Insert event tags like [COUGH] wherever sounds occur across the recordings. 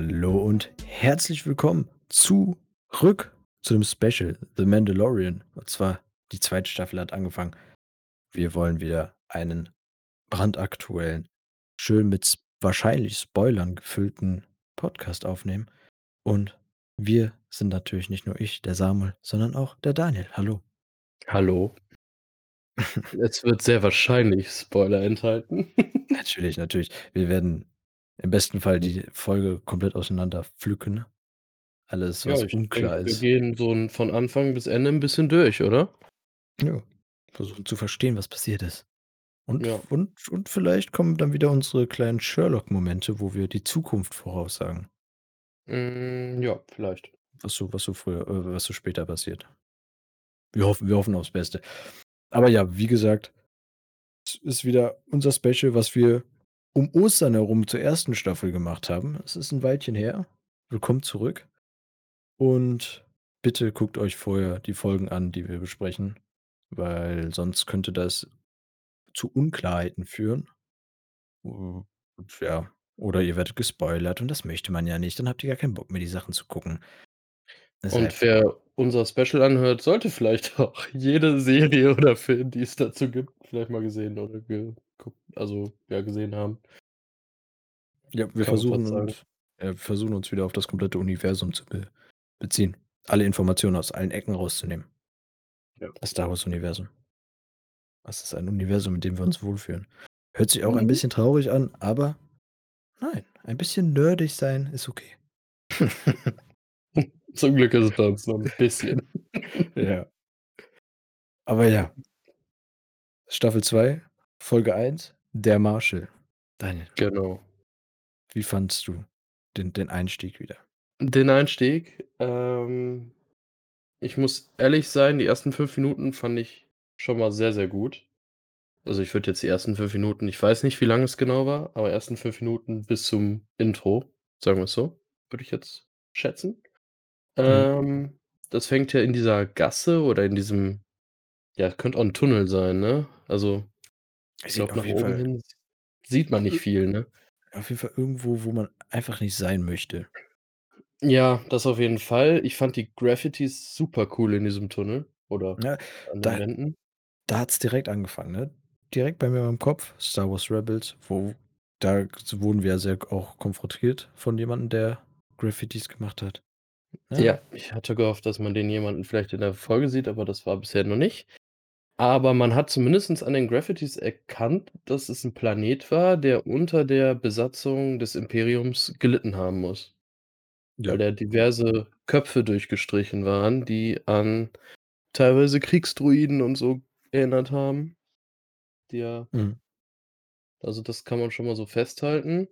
Hallo und herzlich willkommen zurück zu dem Special The Mandalorian. Und zwar die zweite Staffel hat angefangen. Wir wollen wieder einen brandaktuellen, schön mit wahrscheinlich Spoilern gefüllten Podcast aufnehmen. Und wir sind natürlich nicht nur ich, der Samuel, sondern auch der Daniel. Hallo. Hallo. [LAUGHS] Es wird sehr wahrscheinlich Spoiler enthalten. [LAUGHS] Natürlich, natürlich. Wir werden im besten Fall die Folge komplett auseinander pflücken. Alles, Ja, was ich denke, unklar wir ist. gehen so 'n von Anfang bis Ende 'n bisschen durch, oder? Ja, versuchen zu verstehen, was passiert ist. Und Ja. und und vielleicht kommen dann wieder unsere kleinen Sherlock-Momente, wo wir die Zukunft voraussagen. Hm, ja, vielleicht. Was so was so früher äh, was so später passiert. Wir hoffen wir hoffen aufs Beste. Aber ja, wie gesagt, es ist wieder unser Special, was wir um Ostern herum zur 1. Staffel gemacht haben. Es ist 'n Weilchen her. Willkommen zurück. Und bitte guckt euch vorher die Folgen an, die wir besprechen, weil sonst könnte das zu Unklarheiten führen. Und ja, oder ihr werdet gespoilert und das möchte man ja nicht. Dann habt ihr gar keinen Bock mehr, die Sachen zu gucken. Deshalb Und wer unser Special anhört, sollte vielleicht [LAUGHS] auch jede Serie oder Film, die es dazu gibt, vielleicht mal gesehen oder geguckt also, ja, gesehen haben. Ja, wir Kann versuchen äh, wir versuchen uns wieder auf das komplette Universum zu be beziehen. Alle Informationen aus allen Ecken rauszunehmen. Ja. Das Star Wars-Universum. Das ist ein Universum, in dem wir uns wohlfühlen. Hört sich auch ein Mhm. bisschen traurig an, aber nein, ein bisschen nerdig sein ist okay. [LAUGHS] Zum Glück ist es bei uns nur 'n bisschen. [LAUGHS] Ja. Aber ja. Staffel 2, Folge 1, der Marshal. Daniel. Genau. Wie fandest du den den Einstieg wieder? Den Einstieg? Ähm, ich muss ehrlich sein, die ersten 5 Minuten fand ich schon mal sehr, sehr gut. Also, ich würde jetzt die ersten 5 Minuten ich weiß nicht, wie lang es genau war, aber ersten 5 Minuten bis zum Intro, sagen wir's so, würde ich jetzt schätzen. Mhm. Ähm, das fängt ja in dieser Gasse oder in diesem ja, könnte auch 'n Tunnel sein, ne? Also, ich Es sieht glaube, auf nach jeden oben Fall hin sieht man nicht viel, ne? auf jeden Fall irgendwo, wo man einfach nicht sein möchte. Ja, das auf jeden Fall. Ich fand die Graffitis super cool in diesem Tunnel oder Ja, an den da Wänden. da hat's direkt angefangen, ne? Direkt bei mir im Kopf, Star Wars Rebels, wo da wurden wir ja sehr auch konfrontiert von jemandem, der Graffitis gemacht hat, ne? Ja, ich hatte gehofft, dass man den jemanden vielleicht in der Folge sieht, aber das war bisher noch nicht. Aber man hat zumindest an den Graffitis erkannt, dass es 'n Planet war, der unter der Besatzung des Imperiums gelitten haben muss. Weil Ja. da diverse Köpfe durchgestrichen waren, die an teilweise Kriegsdruiden und so erinnert haben. Die ja Mhm. Also, das kann man schon mal so festhalten.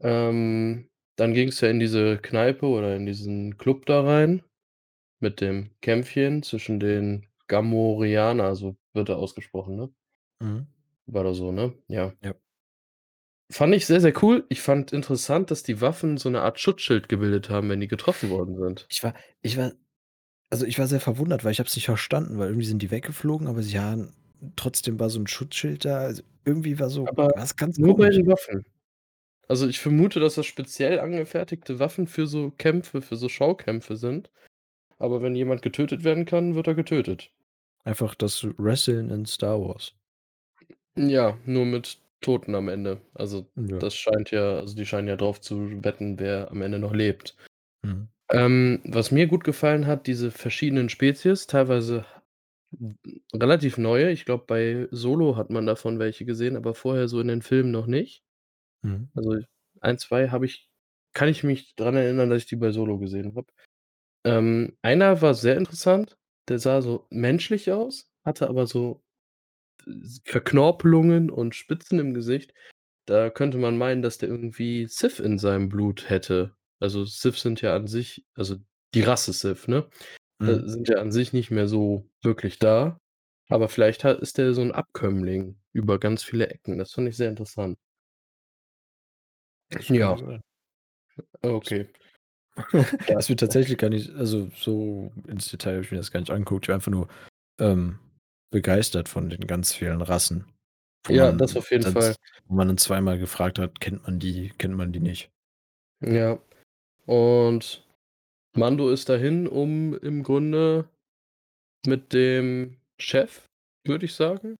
Ähm, dann ging's ja in diese Kneipe oder in diesen Club da rein mit dem Kämpfchen zwischen den Gamorreaner, so wird er ausgesprochen, ne? Mhm. War doch so, ne? Ja. Ja. Fand ich sehr, sehr cool. Ich fand interessant, dass die Waffen so 'ne Art Schutzschild gebildet haben, wenn die getroffen worden sind. Ich war ich war also, ich war sehr verwundert, weil ich habe es nicht verstanden, weil irgendwie sind die weggeflogen, aber sie haben trotzdem war so 'n Schutzschild da. Also, irgendwie war so Aber war's ganz nur bei komisch. den Waffen. Also, ich vermute, dass das speziell angefertigte Waffen für so Kämpfe für so Schaukämpfe sind. Aber wenn jemand getötet werden kann, wird er getötet. Einfach das Wresteln in Star Wars. Ja, nur mit Toten am Ende. Also, Ja. das scheint ja also, die scheinen ja drauf zu wetten, wer am Ende noch lebt. Mhm. Ähm, was mir gut gefallen hat, diese verschiedenen Spezies, teilweise relativ neue. Ich glaube, bei Solo hat man davon welche gesehen, aber vorher so in den Filmen noch nicht. Mhm. Also, 1, 2 habe ich kann ich mich dran erinnern, dass ich die bei Solo gesehen habe. Ähm, einer war sehr interessant, der sah so menschlich aus, hatte aber so Verknorpelungen und Spitzen im Gesicht. Da könnte man meinen, dass der irgendwie Sith in seinem Blut hätte. Also, Sith sind ja an sich also, die Rasse Sith, ne, äh, Mhm. sind ja an sich nicht mehr so wirklich da. Aber vielleicht ist der so 'n Abkömmling über ganz viele Ecken. Das fand ich sehr interessant. Ja. Okay. [LAUGHS] Ja. Ist mir tatsächlich gar nicht also, so ins Detail habe ich mir das gar nicht angeguckt. Ich war einfach nur, ähm, begeistert von den ganz vielen Rassen, Ja, das man auf jeden dann Fall. wo man dann zweimal gefragt hat: „Kennt man die, kennt man die nicht?“ Ja. Und Mando ist dahin, um im Grunde mit dem Chef, würde ich sagen,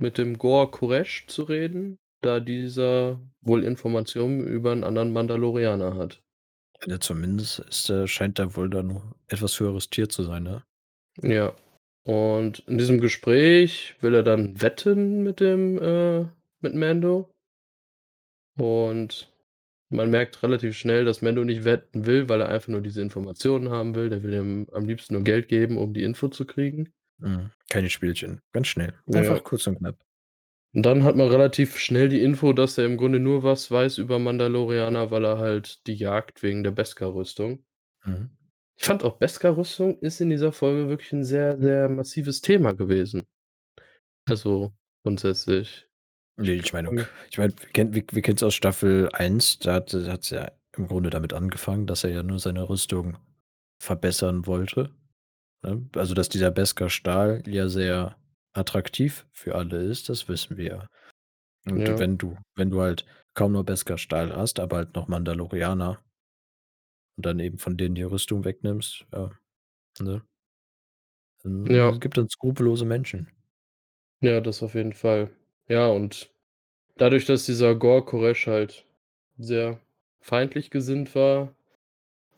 mit dem Gor Koresh zu reden, da dieser wohl Informationen über 'n anderen Mandalorianer hat. Ja, zumindest ist er scheint er wohl dann noch etwas höheres Tier zu sein, ne? Ja. Und in diesem Gespräch will er dann wetten mit dem äh, mit Mando. Und man merkt relativ schnell, dass Mando nicht wetten will, weil er einfach nur diese Informationen haben will. Der will ihm am liebsten nur Geld geben, um die Info zu kriegen. Mhm. Keine Spielchen. Ganz schnell. Ja. Einfach kurz und knapp. Und dann hat man relativ schnell die Info, dass er im Grunde nur was weiß über Mandalorianer, weil er halt die jagt wegen der Beskar-Rüstung. Mhm. Ich fand auch Beskar-Rüstung ist in dieser Folge wirklich 'n sehr, sehr massives Thema gewesen. Also, grundsätzlich. Ne, ich meine ich meine, wir kennen wir wir kennen's aus Staffel 1, da hat hat's ja im Grunde damit angefangen, dass er ja nur seine Rüstung verbessern wollte, ne? Also, dass dieser Beskar-Stahl ja sehr attraktiv für alle ist, das wissen wir ja. Und Ja. wenn du wenn du halt kaum nur Beskar-Stahl hast, aber halt noch Mandalorianer und dann eben von denen die Rüstung wegnimmst, ja, ne? Hm, Ja. es gibt dann skrupellose Menschen. Ja, das auf jeden Fall. Ja, und dadurch, dass dieser Gor Koresh halt sehr feindlich gesinnt war,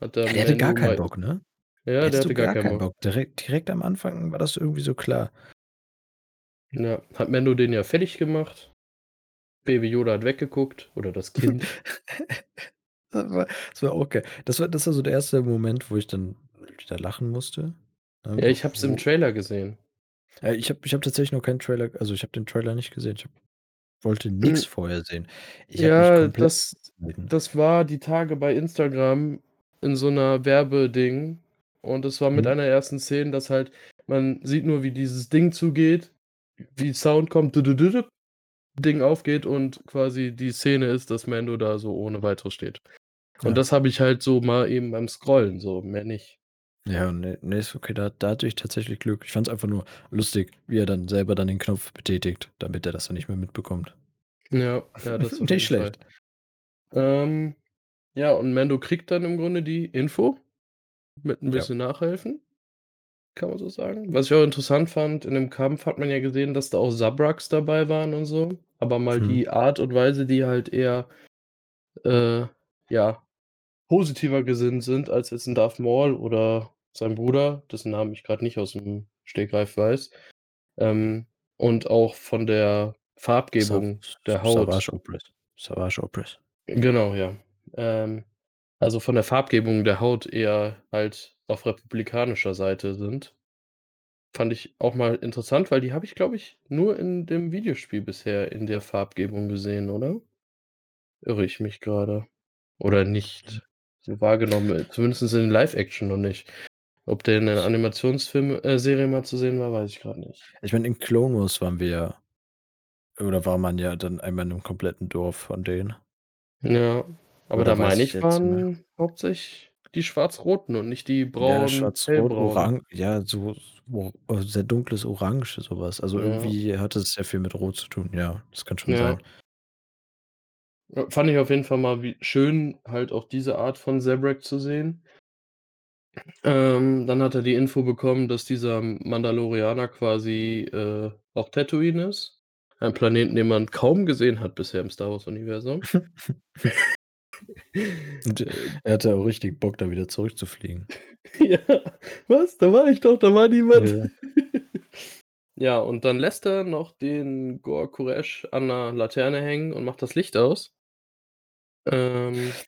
hat der Ja, der hatte gar Mando keinen mal Bock, ne? ja, der Hättest du hatte gar gar keinen keinen Bock. Bock. Direkt direkt am Anfang war das irgendwie so klar. Ja, hat Mando den ja fertig gemacht. Baby Yoda hat weggeguckt oder das Kind. [LAUGHS] Das war das war auch geil. Das war das war so der 1. Moment, wo ich dann wieder lachen musste, ne, Ja, ich habe es im Trailer gesehen. Äh, ich habe ich habe tatsächlich noch keinen Trailer also, ich habe den Trailer nicht gesehen. Ich habe wollte nix Hm. vorher sehen. Ich Ja, das das war die Tage bei Instagram in so 'ner Werbeding und das war mit Mhm. einer ersten Szenen, dass halt man sieht nur, wie dieses Ding zugeht, wie Sound kommt, Ding aufgeht und quasi die Szene ist, dass Mando da so ohne Weiteres steht. Und Ja. das habe ich halt so mal eben beim Scrollen so, mehr nicht. Ja, ne, ne, ist okay. Da da hatte ich tatsächlich Glück. Ich fand's einfach nur lustig, wie er dann selber dann den Knopf betätigt, damit er das dann nicht mehr mitbekommt. Ja, ja, das [LAUGHS] auf Nicht schlecht. Ähm, ja, und Mando kriegt dann im Grunde die Info mit 'n Ja. bisschen Nachhelfen, kann man so sagen. Was ich auch interessant fand, in dem Kampf hat man ja gesehen, dass da auch Sabraks dabei waren und so, aber mal Mhm. die Art und Weise, die halt eher, äh, ja, positiver gesinnt sind als jetzt 'n Darth Maul oder sein Bruder, dessen Namen ich grad nicht aus'm Stegreif weiß. Ähm, und auch von der Farbgebung der Haut. Savage Opress. Savage Opress. Genau, ja. Ähm, also, von der Farbgebung der Haut eher halt auf republikanischer Seite sind. Fand ich auch mal interessant, weil die habe ich, glaube ich, nur in dem Videospiel bisher in der Farbgebung gesehen, oder? Irre ich mich grade? Oder nicht so wahrgenommen, zumindest in Live-Action noch nicht. Ob der in der Animationsfilm äh, mal zu sehen war, weiß ich grad nicht. Ich meine, in Clone Wars waren wir ja oder war man ja dann einmal in 'nem kompletten Dorf von denen. Ja, aber da Oder weiß meine ich waren hauptsächlich die Schwarz-Roten und nicht die Ja, das braun Schwarz-Rot, hellbraun. Oran ja, so so sehr dunkles Orange, so was. Also, Ja. irgendwie hatte es sehr viel mit Rot zu tun, ja, das kann schon Ja. sein. Ja, fand ich auf jeden Fall mal wie schön, halt auch diese Art von Zabrak zu sehen. Ähm, dann hat er die Info bekommen, dass dieser Mandalorianer quasi, äh, auf Tatooine ist. Ein Planeten, den man kaum gesehen hat bisher im Star-Wars-Universum. [LAUGHS] Und Äh er hatte auch richtig Bock, da wieder zurückzufliegen. [LAUGHS] Ja, was? Da war ich doch, da war niemand. Ja. [LAUGHS] Ja, und dann lässt er noch den Gor Koresh an 'ner Laterne hängen und macht das Licht aus. Ähm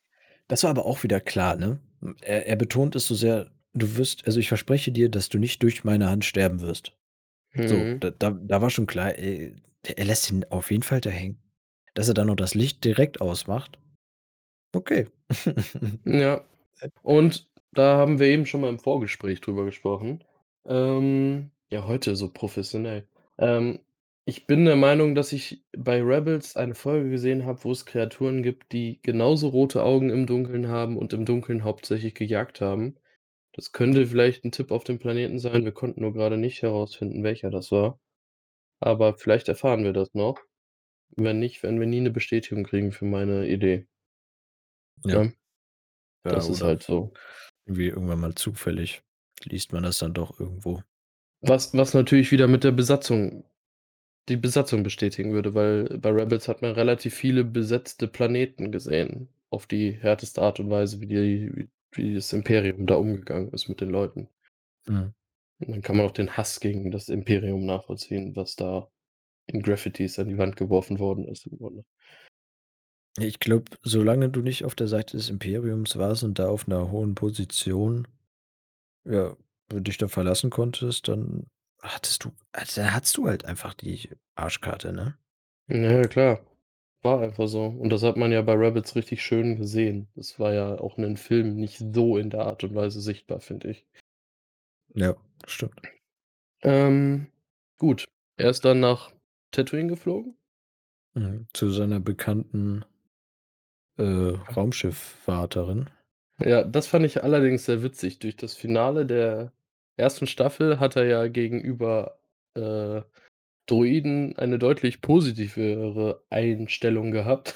Das war aber auch wieder klar, ne? Er er betont es so sehr: „Du wirst also, ich verspreche dir, dass du nicht durch meine Hand sterben wirst.“ So, Mhm. da da da war schon klar, äh, er lässt ihn auf jeden Fall da hängen. Dass er dann noch das Licht direkt ausmacht, okay. [LAUGHS] Ja, und da haben wir eben schon mal im Vorgespräch drüber gesprochen. Ähm, ja, heute so professionell. Ähm, ich bin der Meinung, dass ich bei Rebels eine Folge gesehen habe, wo es Kreaturen gibt, die genauso rote Augen im Dunkeln haben und im Dunkeln hauptsächlich gejagt haben. Das könnte vielleicht 'n Tipp auf dem Planeten sein. Wir konnten nur grade nicht herausfinden, welcher das war. Aber vielleicht erfahren wir das noch. Wenn nicht, werden wir nie 'ne Bestätigung kriegen für meine Idee. Ja. Ne? Ja, Das ist oder halt so. irgendwie irgendwann mal zufällig liest man das dann doch irgendwo. Was was natürlich wieder mit der Besatzung die Besatzung bestätigen würde, weil bei Rebels hat man relativ viele besetzte Planeten gesehen, auf die härteste Art und Weise, wie die wie das Imperium da umgegangen ist mit den Leuten. Mhm. Und dann kann man auch den Hass gegen das Imperium nachvollziehen, was da in Graffitis an die Wand geworfen worden ist im Grunde. Ich glaube, solange du nicht auf der Seite des Imperiums warst und da auf 'ner hohen Position, ja, dich da verlassen konntest, dann hattest du also, hattest du halt einfach die Arschkarte, ne? Ja, ja, klar. War einfach so. Und das hat man ja bei Rebels richtig schön gesehen. Das war ja auch in den Filmen nicht so in der Art und Weise sichtbar, finde ich. Ja, stimmt. Ähm, gut. Er ist dann nach Tatooine geflogen? Mhm. Zu seiner bekannten äh, Raumschiffwarterin. Ja, das fand ich allerdings sehr witzig. Durch das Finale der 1. Staffel hat er ja gegenüber, äh, Droiden eine deutlich positivere Einstellung gehabt.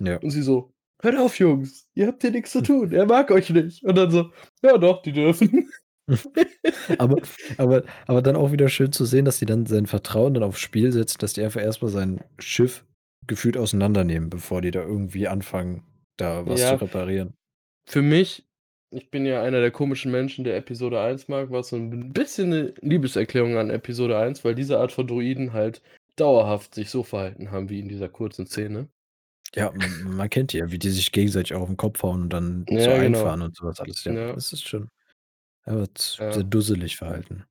Ja. Und sie so: „Hört auf, Jungs, ihr habt hier nix zu tun. Er mag euch nicht.“ Und dann so: „Ja doch, die dürfen.“ [LAUGHS] Aber aber aber dann auch wieder schön zu sehen, dass sie dann sein Vertrauen dann aufs Spiel setzen, dass die einfach erst mal sein Schiff gefühlt auseinandernehmen, bevor die da irgendwie anfangen, da was zu Ja, reparieren. für mich ich bin ja einer der komischen Menschen, der Episode 1 mag, war's so 'n bisschen 'ne Liebeserklärung an Episode 1, weil diese Art von Droiden halt dauerhaft sich so verhalten haben wie in dieser kurzen Szene. Ja, m man kennt die ja, wie die sich gegenseitig auch auf 'n Kopf hauen und dann so Ja, genau. einfahren und so was alles, ja. Ja. Das ist schon ja, z sehr Ja. dusselig verhalten.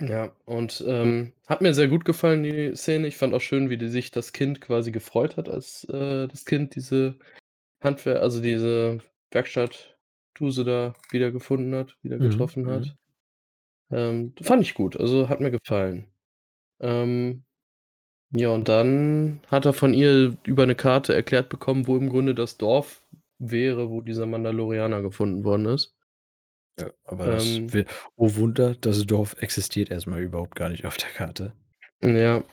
Ja, und, ähm, hat mir sehr gut gefallen, die Szene. Ich fand auch schön, wie die sich das Kind quasi gefreut hat, als, äh, das Kind diese Handwer also, diese Werkstattduse da wiedergefunden hat wieder Mhm, getroffen mhm. hat. Ähm, fand ich gut, also, hat mir gefallen. Ähm, ja, und dann hat er von ihr über 'ne Karte erklärt bekommen, wo im Grunde das Dorf wäre, wo dieser Mandalorianer gefunden worden ist. Ja, aber das Ähm wi oh Wunder, das Dorf existiert erst mal überhaupt gar nicht auf der Karte. Ja.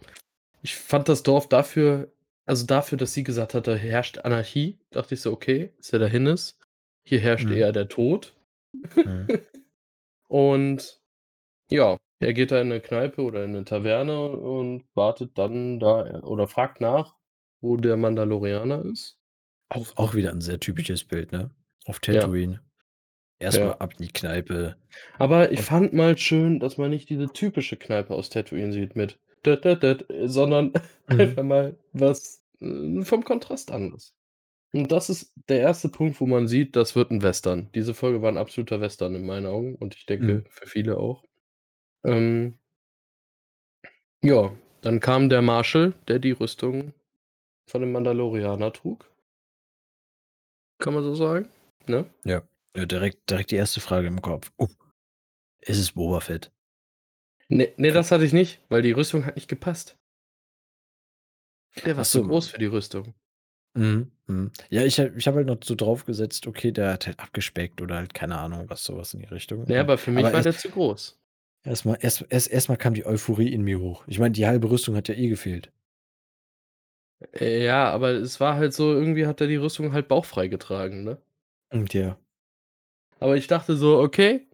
Ich fand das Dorf dafür also, dafür, dass sie gesagt hat, da herrscht Anarchie, dachte ich so: „Okay, bis er dahin ist. Hier herrscht Mhm. eher der Tod.“ Mhm. [LAUGHS] Und ja, er geht da in 'ne Kneipe oder in 'ne Taverne und wartet dann da oder fragt nach, wo der Mandalorianer ist. Auch auch wieder 'n sehr typisches Bild, ne? Auf Ja. Tatooine. Erst mal Ja. ab in die Kneipe Aber ich und fand mal schön, dass man nicht diese typische Kneipe aus Tatooine sieht mit död död död, sondern [LAUGHS] Mhm. einfach mal was, äh, vom Kontrast anderes. Und das ist der 1. Punkt, wo man sieht, das wird 'n Western. Diese Folge war 'n absoluter Western in meinen Augen und ich Mhm. denke, für viele auch. Ähm ja, dann kam der Marshal, der die Rüstung von dem Mandalorianer trug. Kann man so sagen, ne? Ja, ja, direkt direkt die 1. Frage im Kopf: „Oh, ist es Boba Fett?“ Ne, ne, K das hatte ich nicht, weil die Rüstung hat nicht gepasst. Der war zu so, groß hm. für die Rüstung. Mhm, mhm. Ja, ich habe ich habe halt noch so drauf gesetzt, okay, der hat halt abgespeckt oder halt keine Ahnung was, so was in die Richtung, Ne, ähm, aber für mich aber war erst der zu groß. erst mal erst erst erst mal kam die Euphorie in mir hoch. Ich meine, die halbe Rüstung hat ja eh gefehlt. Äh, ja, aber es war halt so, irgendwie hat er die Rüstung halt bauchfrei getragen, ne? Und ja. Aber ich dachte so: „Okay,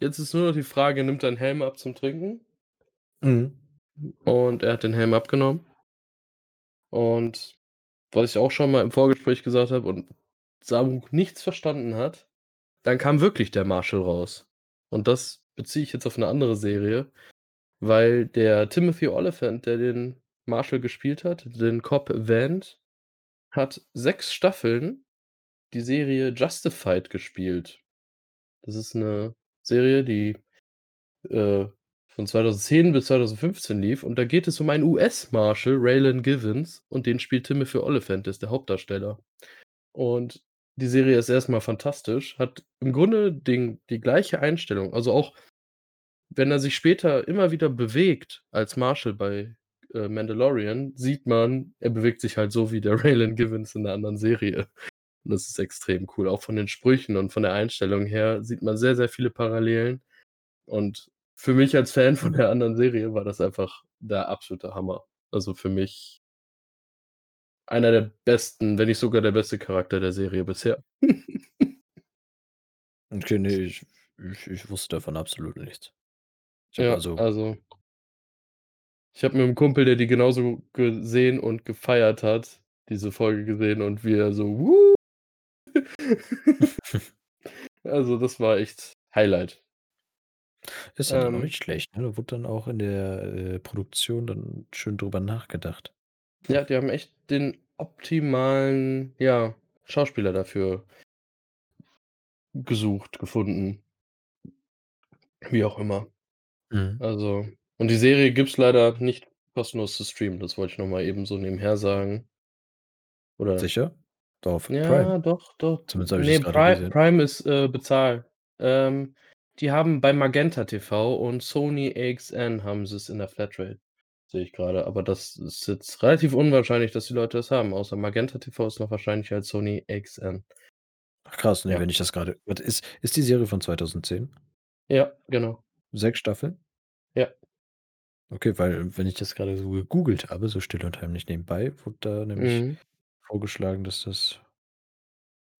jetzt ist nur noch die Frage, nimmt er Helm ab zum Trinken?“ Mhm. Und er hat den Helm abgenommen. Und was ich auch schon mal im Vorgespräch gesagt habe und Samu nichts verstanden hat, dann kam wirklich der Marshal raus. Und das beziehe ich jetzt auf 'ne andere Serie, weil der Timothy Olyphant, der den Marshal gespielt hat, den Cop Vant, hat 6 Staffeln die Serie Justified gespielt. Das ist 'ne Serie, die, äh, von 2010 bis 2015 lief und da geht es um einen US-Marshal, Raylan Givens, und den spielt Timothy Olyphant, der ist der Hauptdarsteller. Und die Serie ist erst mal fantastisch, hat im Grunde den die gleiche Einstellung. Also, auch wenn er sich später immer wieder bewegt als Marshal bei, äh, Mandalorian, sieht man, er bewegt sich halt so wie der [LAUGHS] Raylan Givens in der anderen Serie. Und das ist extrem cool. Auch von den Sprüchen und von der Einstellung her sieht man sehr, sehr viele Parallelen. Und für mich als Fan von der anderen Serie war das einfach der absolute Hammer. Also, für mich einer der besten, wenn nicht sogar der beste Charakter der Serie bisher. [LAUGHS] Okay, ne, ich ich ich wusste davon absolut nichts. Ja, also also ich habe mit 'nem Kumpel, der die genauso gesehen und gefeiert hat, diese Folge gesehen und wie er so: „Woo!“ [LAUGHS] Also, das war echt Highlight. Ist ja dann auch Ähm nicht schlecht, ne? Da wurde dann auch in der, äh, Produktion dann schön drüber nachgedacht. Ja, die haben echt den optimalen, ja, Schauspieler dafür gesucht, gefunden. Wie auch immer. Mhm. Also und die Serie gibt's leider nicht kostenlos zu streamen. Das wollte ich noch mal eben so nebenher sagen. Oder Sicher? Doch auf Prime? ja, doch, doch. Zumindest habe ich das Ne, grade Pri gesehen. Prime ist, äh, bezahlt. Ähm, die haben bei Magenta TV und Sony AXN haben sie's in der Flatrate, sehe ich grade. Aber das ist jetzt relativ unwahrscheinlich, dass die Leute das haben, außer Magenta TV ist noch wahrscheinlicher als Sony AXN. Ach krass, ne, Ja. wenn ich das warte, ist ist die Serie von 2010? Ja, genau. 6 Staffeln? Ja. Okay, weil wenn ich das grade so gegoogelt habe, so still und heimlich nebenbei, wurde da nämlich Mhm. Vorgeschlagen, dass das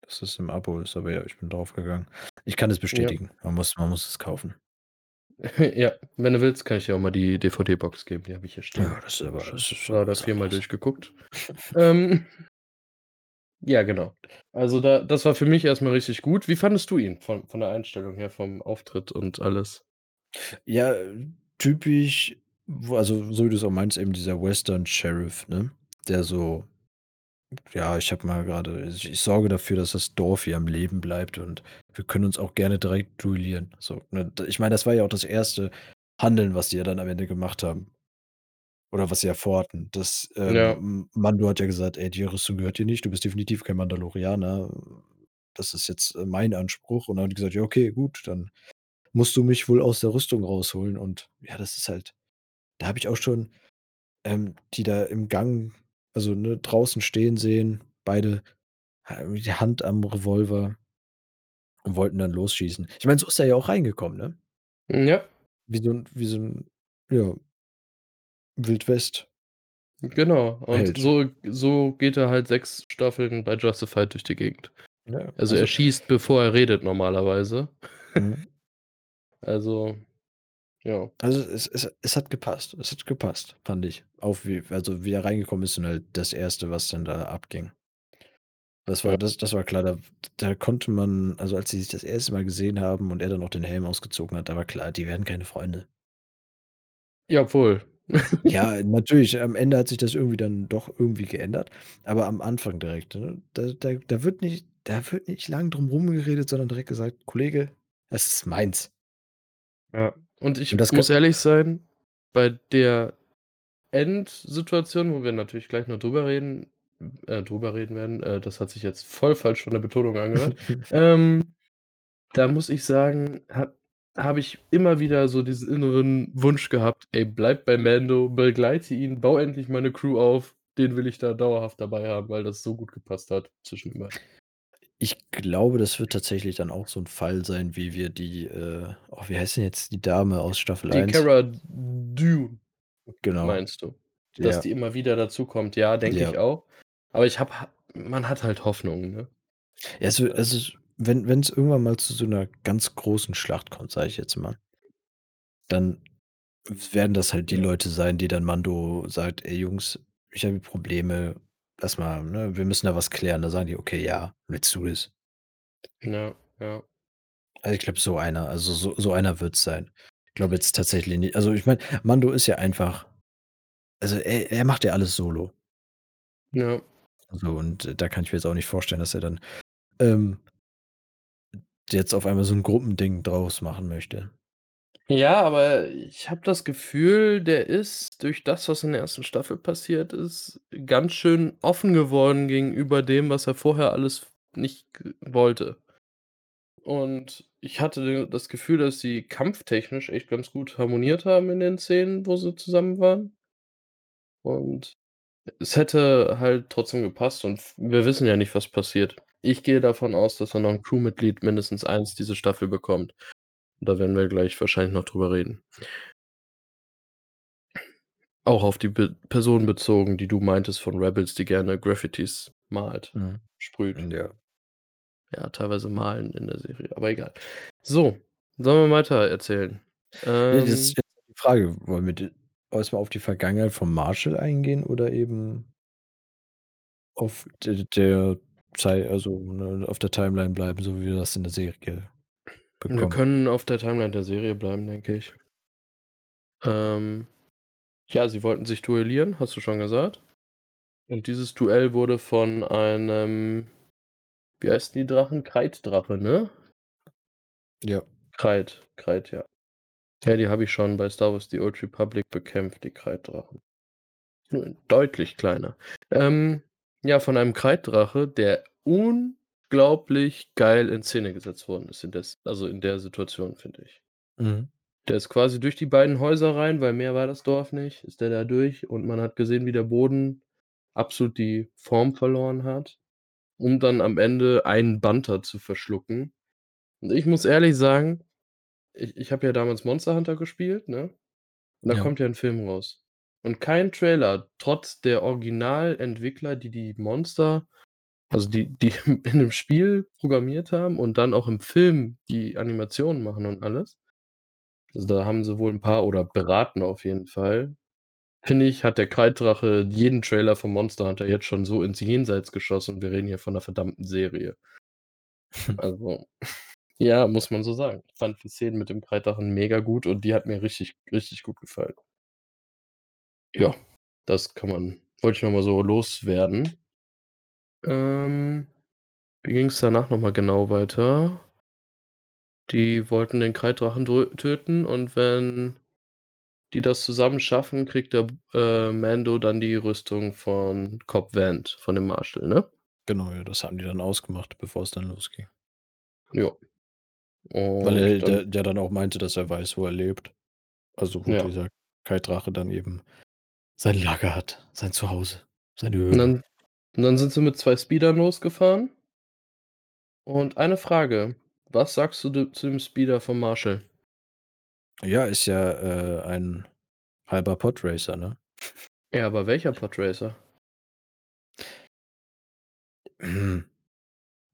dass das im Abo ist, aber ja, ich bin draufgegangen. Ich kann es Ja. bestätigen. Man muss man muss es kaufen. [LAUGHS] Ja, wenn du willst, kann ich dir auch mal die DVD-Box geben. Die habe ich hier stehen. Ja, das ist aber Schon das ist schon 3 oder was viermal anderes. durchgeguckt. Ähm Ja, genau. Also, da das war für mich erst mal richtig gut. Wie fandest du ihn von von der Einstellung her, vom Auftritt und alles? Ja, typisch, also, so wie du's auch meinst, eben dieser Western Sheriff, ne? Der so ja, ich habe mal grade ich ich sorge dafür, dass das Dorf hier am Leben bleibt und wir können uns auch gerne direkt duellieren. So, ne? D ich meine, das war ja auch das 1. Handeln, was die ja dann am Ende gemacht haben. Oder was sie ja vorhatten. Das, ähm Ja. Mando hat ja gesagt: „Ey, die Rüstung gehört dir nicht. Du bist definitiv kein Mandalorianer. Das ist jetzt, äh, mein Anspruch.“ Und dann haben die gesagt: „Ja, okay, gut, dann musst du mich wohl aus der Rüstung rausholen.“ Und ja, das ist halt da habe ich auch schon, ähm, die da im Gang also, ne, draußen stehen sehen, beide die Hand am Revolver und wollten dann losschießen. Ich meine, so ist er ja auch reingekommen, ne? Hm, ja. Wie so 'n wie so 'n, ja Wildwest Genau. Und so so geht er halt 6 Staffeln bei Justified durch die Gegend. Ja, Also, er also schießt, bevor er redet normalerweise. Mhm. [LAUGHS] Also, ja. Also, es es es hat gepasst. Es hat gepasst, fand ich. Auch wie also, wie er reingekommen ist und halt das 1., was dann da abging. Das Ja. war das das war klar, da da konnte man also, als sie sich das 1. Mal gesehen haben und er dann auch den Helm ausgezogen hat, da war klar, die werden keine Freunde. Jawohl. [LAUGHS] Ja, natürlich, am Ende hat sich das irgendwie dann doch irgendwie geändert, aber am Anfang direkt, ne? Da da da wird nicht da wird nicht lang drum rumgeredet, sondern direkt gesagt: „Kollege, das ist meins.“ Ja. Und Und ich das muss ehrlich sein, bei der Endsituation, wo wir natürlich gleich noch drüber reden äh, drüber reden werden, äh, das hat sich jetzt voll falsch von der Betonung angehört. [LAUGHS] Ähm, da muss ich sagen, ha habe ich immer wieder so diesen inneren Wunsch gehabt: „Ey, bleib bei Mando, begleite ihn, baue endlich mal 'ne Crew auf.“ Den will ich da dauerhaft dabei haben, weil das so gut gepasst hat zwischen den beiden. Ich glaube, das wird tatsächlich dann auch so 'n Fall sein, wie wir die, äh oh, wie heißt denn jetzt die Dame aus Staffel Die 1? Cara Dune Genau. meinst du? Dass Ja. die immer wieder dazukommt. Ja, denke Ja. ich auch. Aber ich habe ha man hat halt Hoffnung, ne? Ja, also Äh also, wenn wenn's irgendwann mal zu so 'ner ganz großen Schlacht kommt, sage ich jetzt mal dann werden das halt die Ja. Leute sein, die dann Mando sagt: „Ey Jungs, ich habe hier Probleme. Lass mal, ne? Wir müssen da was klären.“ Da sagen die: „Okay, ja, let's do this.“ Ja, ja. Also, ich glaube, so einer also, so so einer wird's sein. Ich glaube jetzt tatsächlich ni also, ich meine, Mando ist ja einfach also, er er macht ja alles solo. Ja. So und da kann ich mir jetzt auch nicht vorstellen, dass er dann, ähm jetzt auf einmal so 'n Gruppending draus machen möchte. Ja, aber ich habe das Gefühl, der ist durch das, was in der 1. Staffel passiert ist, ganz schön offen geworden gegenüber dem, was er vorher alles nicht wollte. Und ich hatte das Gefühl, dass sie kampftechnisch echt ganz gut harmoniert haben in den Szenen, wo sie zusammen waren. Und es hätte halt trotzdem gepasst und wir wissen ja nicht, was passiert. Ich gehe davon aus, dass er noch 'n Crewmitglied mindestens 1 diese Staffel bekommt. Da werden wir gleich wahrscheinlich noch drüber reden. Auch auf die Be Person bezogen, die du meintest von Rebels, die gerne Graffitis malt, Mhm. sprüht. Ja. ja, teilweise malen in der Serie, aber egal. So, sollen wir weiter erzählen? Ja, das ist Ähm jetzt die Frage, wollen wir d erst mal auf die Vergangenheit von Marshall eingehen oder eben auf der Zei also, ne, auf der Timeline bleiben, so wie wir das in der Serie Wir bekommen? können auf der Timeline der Serie bleiben, denke ich. Ähm, ja, sie wollten sich duellieren, hast du schon gesagt. Und dieses Duell wurde von einem wie heißen die Drachen? Kreiddrache, ne? Ja. Kreid, Kreid, ja. Ja, die habe ich schon bei Star Wars: The Old Republic bekämpft, die Kreiddrachen. Nur deutlich kleiner. Ähm, ja, von einem Kreiddrache, der unglaublich geil in Szene gesetzt worden ist in des also, in der Situation, finde ich. Mhm. Der ist quasi durch die beiden Häuser rein, weil mehr war das Dorf nicht, ist der da durch und man hat gesehen, wie der Boden absolut die Form verloren hat, um dann am Ende einen Bantha zu verschlucken. Und ich muss ehrlich sagen, ich ich habe ja damals Monster Hunter gespielt, ne? Und da Ja. kommt ja 'n Film raus. Und kein Trailer, trotz der Originalentwickler, die die Monster also, die die [LAUGHS] in dem Spiel programmiert haben und dann auch im Film die Animationen machen und alles. Also, da haben sie wohl 'n paar oder beraten auf jeden Fall. Finde ich, hat der Kreiddrache jeden Trailer von Monster Hunter jetzt schon so ins Jenseits geschossen. Wir reden hier von 'ner verdammten Serie. [LAUGHS] Also, ja, muss man so sagen. Ich fand die Szenen mit dem Kreiddrachen mega gut und die hat mir richtig, richtig gut gefallen. Ja, das kann man wollte ich noch mal so loswerden. Ähm, wie ging's danach noch mal genau weiter? Die wollten den Kreiddrachen drö töten und wenn die das zusammen schaffen, kriegt der, äh, Mando dann die Rüstung von Cobb Vanth, von dem Marshal, ne? Genau, ja, das hatten die dann ausgemacht, bevor es dann losging. Ja. Weil Und er dann der der dann auch meinte, dass er weiß, wo er lebt. Also, wo Ja. dieser Kreiddrache dann eben sein Lager hat, sein Zuhause, seine Und Höhle. dann und dann sind sie mit 2 Speedern losgefahren. Und eine Frage: Was sagst du zu dem Speeder vom Marshal? Ja, ist ja, äh, ein halber Podracer, ne? Ja, aber welcher Podracer? [CLEARS THROAT]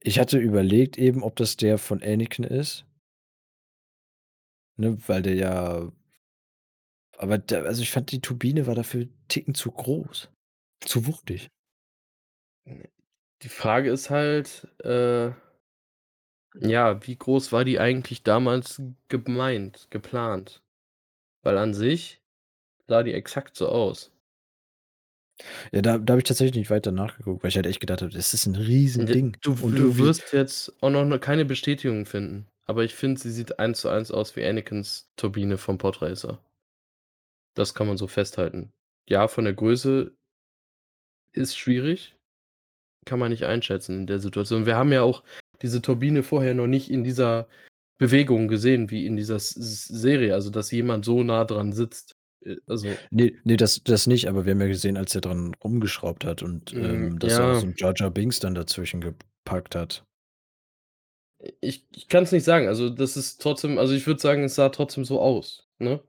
Ich hatte überlegt eben, ob das der von Anakin ist. Ne, weil der ja aber da also, ich fand, die Turbine war dafür 'n Ticken zu groß, zu wuchtig. Die Frage ist halt, äh ja, wie groß war die eigentlich damals gemeint, geplant? Weil an sich sah die exakt so aus. Ja, da da habe ich tatsächlich nicht weiter nachgeguckt, weil ich halt echt gedacht habe, das ist 'n D Riesending du und du irgendwie wirst jetzt auch noch ne keine Bestätigung finden, aber ich finde, sie sieht 1:1 aus wie Anakins Turbine vom Podracer. Das kann man so festhalten. Ja, von der Größe ist schwierig, kann man nicht einschätzen in der Situation. Wir haben ja auch diese Turbine vorher noch nicht in dieser Bewegung gesehen wie in dieser S Serie, also, dass jemand so nah dran sitzt. Äh, also Ne, ne, das das nicht, aber wir haben ja gesehen, als er dran rumgeschraubt hat und, Hm, ähm, dass er auch ja. so 'n Jar Jar Binks dann dazwischen gepackt hat. Ich ich kann's nicht sagen. Also, das ist trotzdem also, ich würde sagen, es sah trotzdem so aus, ne?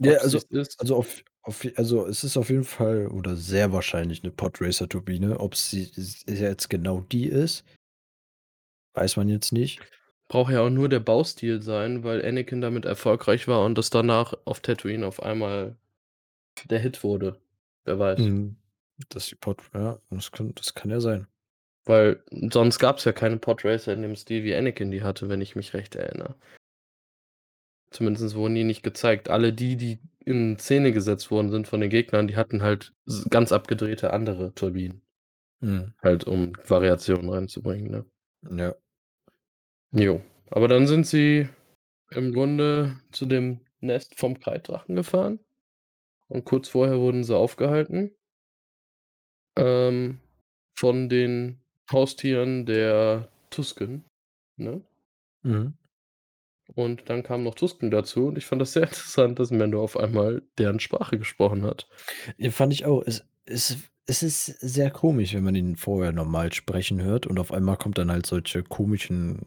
Ja, also also, auf auf je also, es ist auf jeden Fall oder sehr wahrscheinlich 'ne Podracer-Turbine. Ob's sie s jetzt genau die ist weiß man jetzt nicht. Braucht ja auch nur der Baustil sein, weil Anakin damit erfolgreich war und das danach auf Tatooine auf einmal der Hit wurde. Wer weiß. Mhm. Dass die Pod ja, das kann das kann ja sein. Weil sonst gab's ja keine Podracer in dem Stil, wie Anakin die hatte, wenn ich mich recht erinnere. Zumindest wurden die nicht gezeigt. Alle die, die in Szene gesetzt worden sind von den Gegnern, die hatten halt ganz abgedrehte andere Turbinen. Mhm. Halt, um Variationen reinzubringen, ne? Ja. Jo. Aber dann sind sie im Grunde zu dem Nest vom Kreiddrachen gefahren und kurz vorher wurden sie aufgehalten ähm, von den Haustieren der Tusken, ne? Mhm. Und dann kam noch Tusken dazu und ich fand das sehr [LAUGHS] interessant, dass Mando auf einmal deren Sprache gesprochen hat. Fand ich auch. Es es es ist sehr komisch, wenn man ihn vorher normal sprechen hört und auf einmal kommt dann halt solche komischen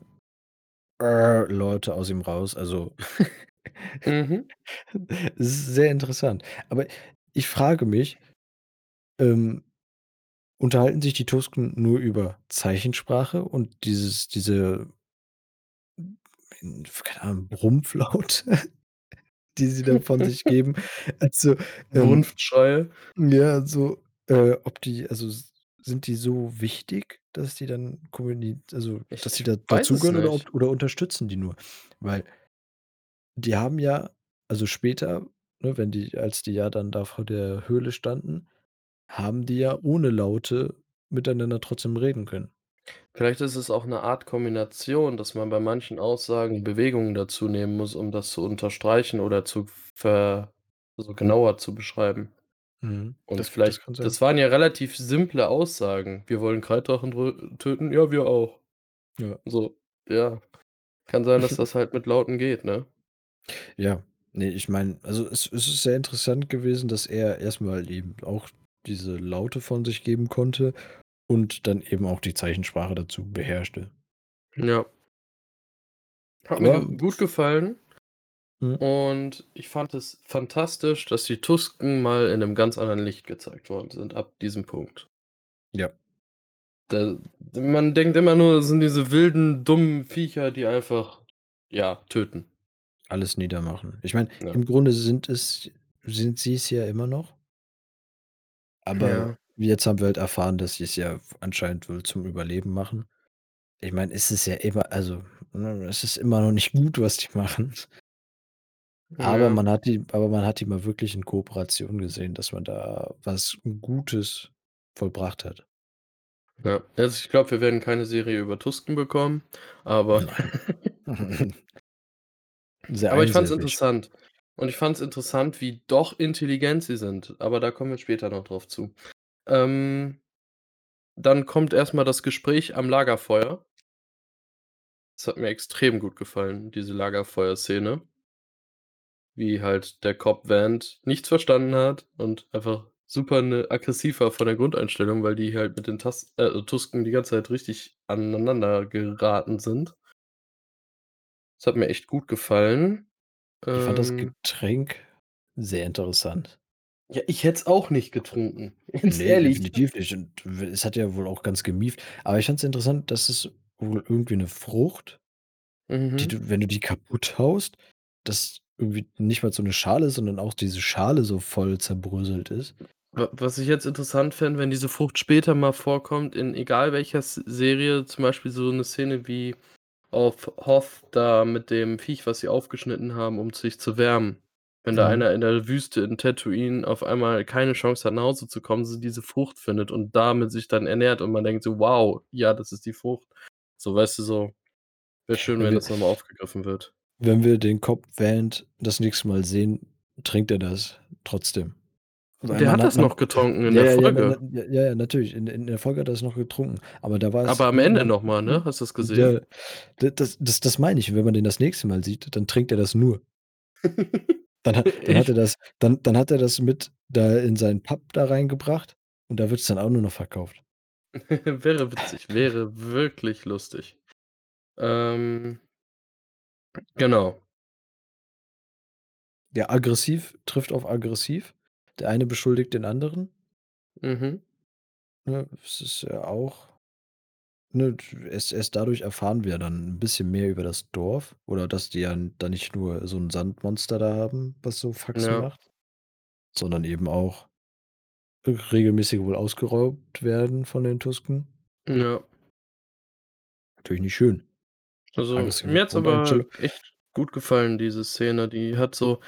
Leute aus ihm raus. Also, [LAUGHS] Mhm. [LAUGHS] es ist sehr interessant. Aber ich frage mich ähm unterhalten sich die Tusken nur über Zeichensprache und dieses diese keine Ahnung, Brumpflaute, [LAUGHS] die sie da von sich [LAUGHS] geben. Also, ähm, ja, so, äh, ob die also, sind die so wichtig, dass die dann kommuniz also, dass Ich da weiß es dazugehören oder ob oder unterstützen die nur? Weil die haben ja also, später, ne, wenn die als die ja dann da vor der Höhle standen, haben die ja ohne Laute miteinander trotzdem reden können. Vielleicht ist es auch 'ne Art Kombination, dass man bei manchen Aussagen Bewegungen dazu nehmen muss, um das zu unterstreichen oder zu ver also, genauer zu beschreiben. Mhm. Und Das das vielleicht kann sein. das waren ja relativ simple Aussagen: „Wir wollen Kreidrachen töten.“ „Ja, wir auch.“ Ja. So, ja. Kann sein, dass [LAUGHS] das halt mit Lauten geht, ne? Ja, ne, ich meine also, es es ist sehr interessant gewesen, dass er erst mal eben auch diese Laute von sich geben konnte und dann eben auch die Zeichensprache dazu beherrschte. Ja. Hat mir Aber ge gut gefallen Mhm. und ich fand es fantastisch, dass die Tusken mal in 'nem ganz anderen Licht gezeigt worden sind ab diesem Punkt. Ja. Da man denkt immer nur, das sind diese wilden, dummen Viecher, die einfach, ja, töten. Alles niedermachen. Ich meine, Ja. im Grunde sind es sind sie's ja immer noch. Aber Ja. Jetzt haben wir halt erfahren, dass sie's ja f anscheinend wohl zum Überleben machen. Ich meine, es ist ja immer also, ne, es ist immer noch nicht gut, was die [LAUGHS] machen. Aber Ja. man hat die aber man hat die mal wirklich in Kooperation gesehen, dass man da was Gutes vollbracht hat. Ja, also, ich glaube, wir werden keine Serie über Tusken bekommen, aber Nein. [LAUGHS] [LAUGHS] Sehr aber ich fand's einsilbig. interessant. Und ich fand's interessant, wie doch intelligent sie sind, aber da kommen wir später noch drauf zu. Ähm, dann kommt erst mal das Gespräch am Lagerfeuer. Das hat mir extrem gut gefallen, diese Lagerfeuerszene. Wie halt der Cobb Vanth nichts verstanden hat und einfach super, ne, aggressiv war von der Grundeinstellung, weil die halt mit den Tas äh, Tusken die ganze Zeit richtig aneinander geraten sind. Das hat mir echt gut gefallen. Ich fand das Ähm Getränk sehr interessant. Ja, ich hätte es auch nicht getrunken, [LAUGHS] ganz Ne, ehrlich. definitiv nicht und es hat ja wohl auch ganz gemieft. Aber ich fand's interessant, dass es wohl irgendwie 'ne Frucht, die Mhm. du wenn du die kaputt haust, dass irgendwie nicht mal so 'ne Schale, sondern auch diese Schale so voll zerbröselt ist. Wa was ich jetzt interessant fände, wenn diese Frucht später mal vorkommt in egal welcher S Serie, zum Beispiel so 'ne Szene wie auf Hoth da mit dem Viech, was sie aufgeschnitten haben, um sich zu wärmen. Wenn da einer in der Wüste in Tatooine auf einmal keine Chance hat, nach Hause zu kommen, so diese Frucht findet und damit sich dann ernährt und man denkt so: „Wow, ja, das ist die Frucht.“ So, weißt du, so wäre schön, Wenn wenn wir das noch mal aufgegriffen wird. wenn wir den Cobb Vanth das nächste Mal sehen, trinkt er das trotzdem. Weil Der man hat hat das man noch getrunken in ja, der ja, ja, na Folge. na ja, ja, natürlich. In in der Folge hat er's noch getrunken. Aber da war es Aber am Ende man noch mal, ne? Hast du's gesehen? ja, d das das das meine ich. Wenn man den das nächste Mal sieht, dann trinkt er das nur. [LAUGHS] Dann hat dann hat [LAUGHS] er das dann dann hat er das mit da in seinen Pub da reingebracht und da wird's dann auch nur noch verkauft. [LAUGHS] Wäre witzig, wäre wirklich lustig. Ähm genau. Ja, aggressiv trifft auf aggressiv. Der eine beschuldigt den anderen. Mhm. Ne, es ist ja auch ne, erst erst dadurch erfahren wir dann 'n bisschen mehr über das Dorf oder dass die ja da nicht nur so 'n Sandmonster da haben, was so Faxen Ja. macht, sondern eben auch regelmäßig wohl ausgeraubt werden von den Tusken. Ja. Natürlich nicht schön. Also, Aggressive mir hat's aber Grundeinstellung. echt gut gefallen, diese Szene. Die hat so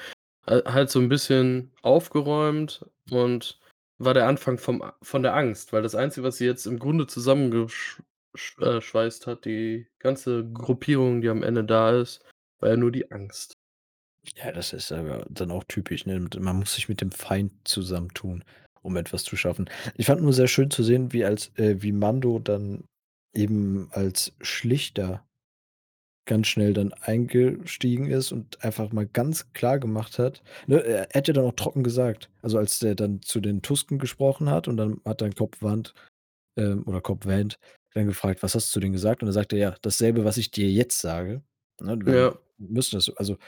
ha halt so 'n bisschen aufgeräumt und war der Anfang vom von der Angst, weil das Einzige, was sie jetzt im Grunde zusammengesch äh, schweißt hat, die ganze Gruppierung, die am Ende da ist, war ja nur die Angst. Ja, das ist aber dann auch typisch, ne? Man muss sich mit dem Feind zusammentun, um etwas zu schaffen. Ich fand nur sehr schön zu sehen, wie als äh, wie Mando dann eben als Schlichter ganz schnell dann eingestiegen ist und einfach mal ganz klar gemacht hat ne, er er ja dann auch trocken gesagt also, als der dann zu den Tusken gesprochen hat und dann hat dann Vanth ähm, oder Vanth dann gefragt: „Was hast du zu denen gesagt?“ Und dann er: „Ja, dasselbe, was ich dir jetzt sage.“ Ne, wir Ja. müssen das also,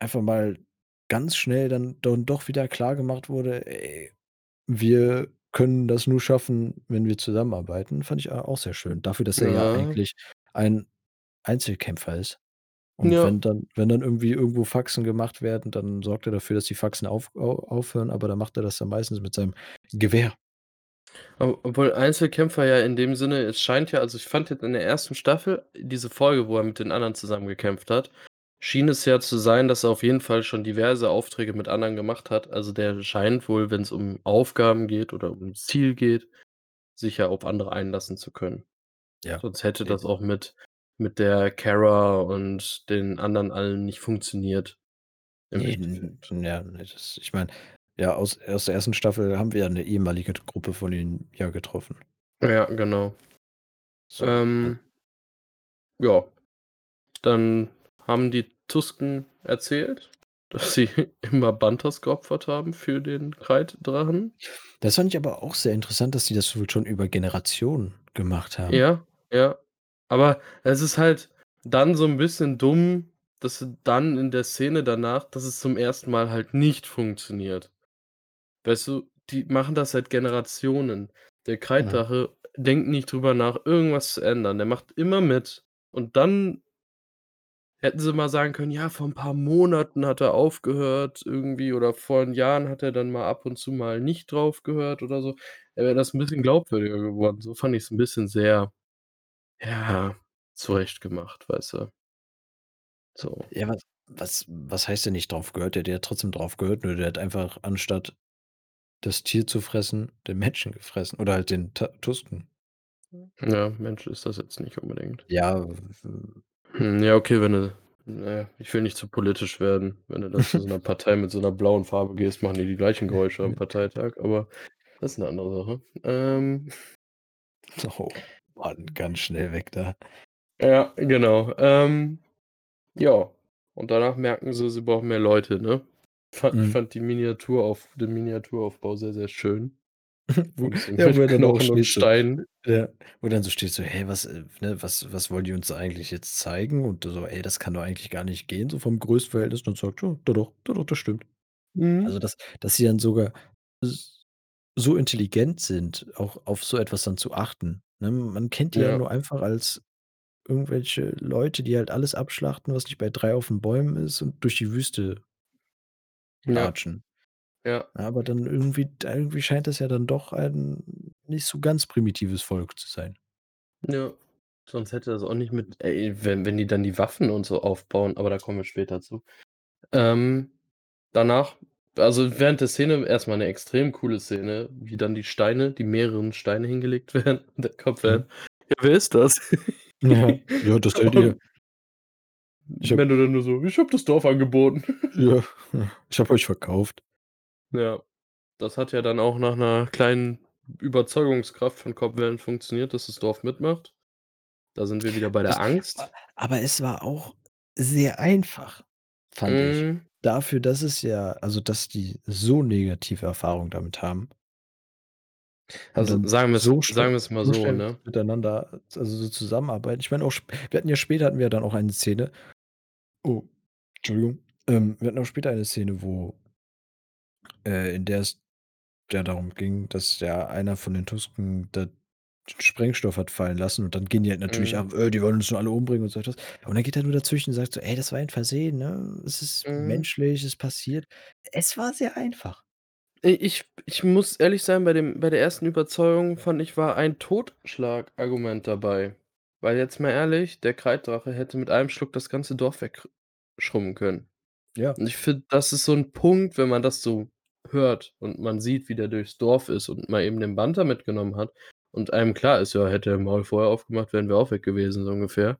einfach mal ganz schnell dann dann doch wieder klargemacht wurde: „Ey, wir können das nur schaffen, wenn wir zusammenarbeiten, fand ich auch sehr schön. Dafür, dass er ja Ja. eigentlich ein Einzelkämpfer ist. Und Ja. wenn dann wenn dann irgendwie irgendwo Faxen gemacht werden, dann sorgt er dafür, dass die Faxen auf au aufhören, aber dann macht er das dann meistens mit seinem Gewehr. Obwohl Einzelkämpfer ja in dem Sinne es scheint ja also, ich fand jetzt in der 1. Staffel diese Folge, wo er mit den anderen zusammen gekämpft hat, schien es ja zu sein, dass er auf jeden Fall schon diverse Aufträge mit anderen gemacht hat. Also, der scheint wohl, wenn's um Aufgaben geht oder ums Ziel geht, sich ja auf andere einlassen zu können. Ja, Sonst hätte das eben. auch mit mit der Kara und den anderen allen nicht funktioniert im Ne, Endeffekt. n n ja, das ich meine, ja, aus aus der 1. Staffel haben wir ja 'ne ehemalige Gruppe von ihnen ja getroffen. Ja, genau. So, Ähm ja, dann haben die Tusken erzählt, dass sie [LAUGHS] immer Bantas geopfert haben für den Kreiddrachen. Das fand ich aber auch sehr interessant, dass die das wohl schon über Generationen gemacht haben. Ja, ja. Aber es ist halt dann so 'n bisschen dumm, dass sie dann in der Szene danach dass es zum 1. Mal halt nicht funktioniert. Weißt du, die machen das seit Generationen. Der Mhm. Kreiddrache denkt nicht drüber nach, irgendwas zu ändern. Der macht immer mit. Und dann hätten sie mal sagen können: „Ja, vor 'n paar Monaten hat er aufgehört irgendwie oder vor 'n Jahren hat er dann mal ab und zu mal nicht drauf gehört“ oder so. Dann wäre das 'n bisschen glaubwürdiger geworden. So fand ich's 'n bisschen sehr, ja, zurechtgemacht, weißt du? So. Ja, was was was heißt denn nicht drauf gehört? Der hat ja trotzdem drauf gehört, nur der hat einfach anstatt das Tier zu fressen, den Menschen gefressen oder halt den Ta Tusken. Ja, Mensch ist das jetzt nicht unbedingt. Ja, Hm, ja, okay, wenn du na ja, ich will nicht zu politisch werden. Wenn du da zu so 'ner [LAUGHS] Partei mit so 'ner blauen Farbe gehst, machen die die gleichen Geräusche am Parteitag, aber das ist 'ne andere Sache. Ähm [LAUGHS] Oh Mann, ganz schnell weg da. Ja, genau. Ähm, ja, und danach merken sie, sie brauchen mehr Leute, ne? Fa ich Mhm. fand die Miniaturauf den Miniaturaufbau sehr, sehr schön. [LAUGHS] Wo ja, wo dann auch und steht so ja, wo dann so steht so: „Hä, was, äh, ne, was was wollen die uns eigentlich jetzt zeigen?“ Und so: „Ey, das kann doch eigentlich gar nicht gehen, so vom Größenverhältnis.“ Und sagt: „Ja, doch, doch, doch, doch, das stimmt.“ Mhm. Also, dass dass sie dann sogar so intelligent sind, auch auf so etwas dann zu achten, ne? Man kennt die ja Ja. nur einfach als irgendwelche Leute, die halt alles abschlachten, was nicht bei 3 auf 'n Bäumen ist und durch die Wüste Ja. latschen. Ja. Aber dann irgendwie irgendwie scheint das ja dann doch ein nicht so ganz primitives Volk zu sein. Ja, sonst hätte das auch nicht mit ey, wenn wenn die dann die Waffen und so aufbauen, aber da kommen wir später zu. Ähm, danach also, während der Szene erst mal 'ne extrem coole Szene, wie dann die Steine die mehreren Steine hingelegt [LAUGHS] werden und der Mhm. Kopfheld: „Ja, wer ist das?“ Ja, ja, das [LAUGHS] seid ihr. Ich habe Mendo dann nur so: „Ich habe das Dorf angeboten.“ [LAUGHS] Ja. Ich habe euch verkauft. Ja, das hat ja dann auch nach 'ner kleinen Überzeugungskraft von Vanth funktioniert, dass das Dorf mitmacht. Da sind wir wieder bei der Es Angst. aber es war auch sehr einfach, fand ich. Mhm. Dafür, dass es ja also, dass die so negative Erfahrungen damit haben Also, sagen wir's so schnell sagen wir's mal so so, ne? miteinander also, so zusammenarbeiten. Ich meine auch wir hatten ja später hatten wir dann auch eine Szene oh, Entschuldigung. Ähm, wir hatten auch später eine Szene, wo äh, in der es ja darum ging, dass ja einer von den Tusken da Sprengstoff hat fallen lassen und dann gehen die halt natürlich Mhm. ab: „Äh, die wollen uns nur alle umbringen“ und so etwas. Und dann geht er nur dazwischen und sagt so: „Ey, das war ein Versehen, ne? Es ist Mhm. menschlich, ist passiert.“ Es war sehr einfach. I ich ich muss ehrlich sein, bei dem bei der ersten Überzeugung fand ich, war ein Totschlagargument dabei. Weil jetzt mal ehrlich, der Kreiddrache hätte mit einem Schluck das ganze Dorf weg schrubben können. Ja. Und ich finde, das ist so 'n Punkt, wenn man das so hört und man sieht, wie der durchs Dorf ist und mal eben den Banther mitgenommen hat und einem klar ist: „Ja, hätte er Maul vorher aufgemacht, wären wir auch weg gewesen“, so ungefähr.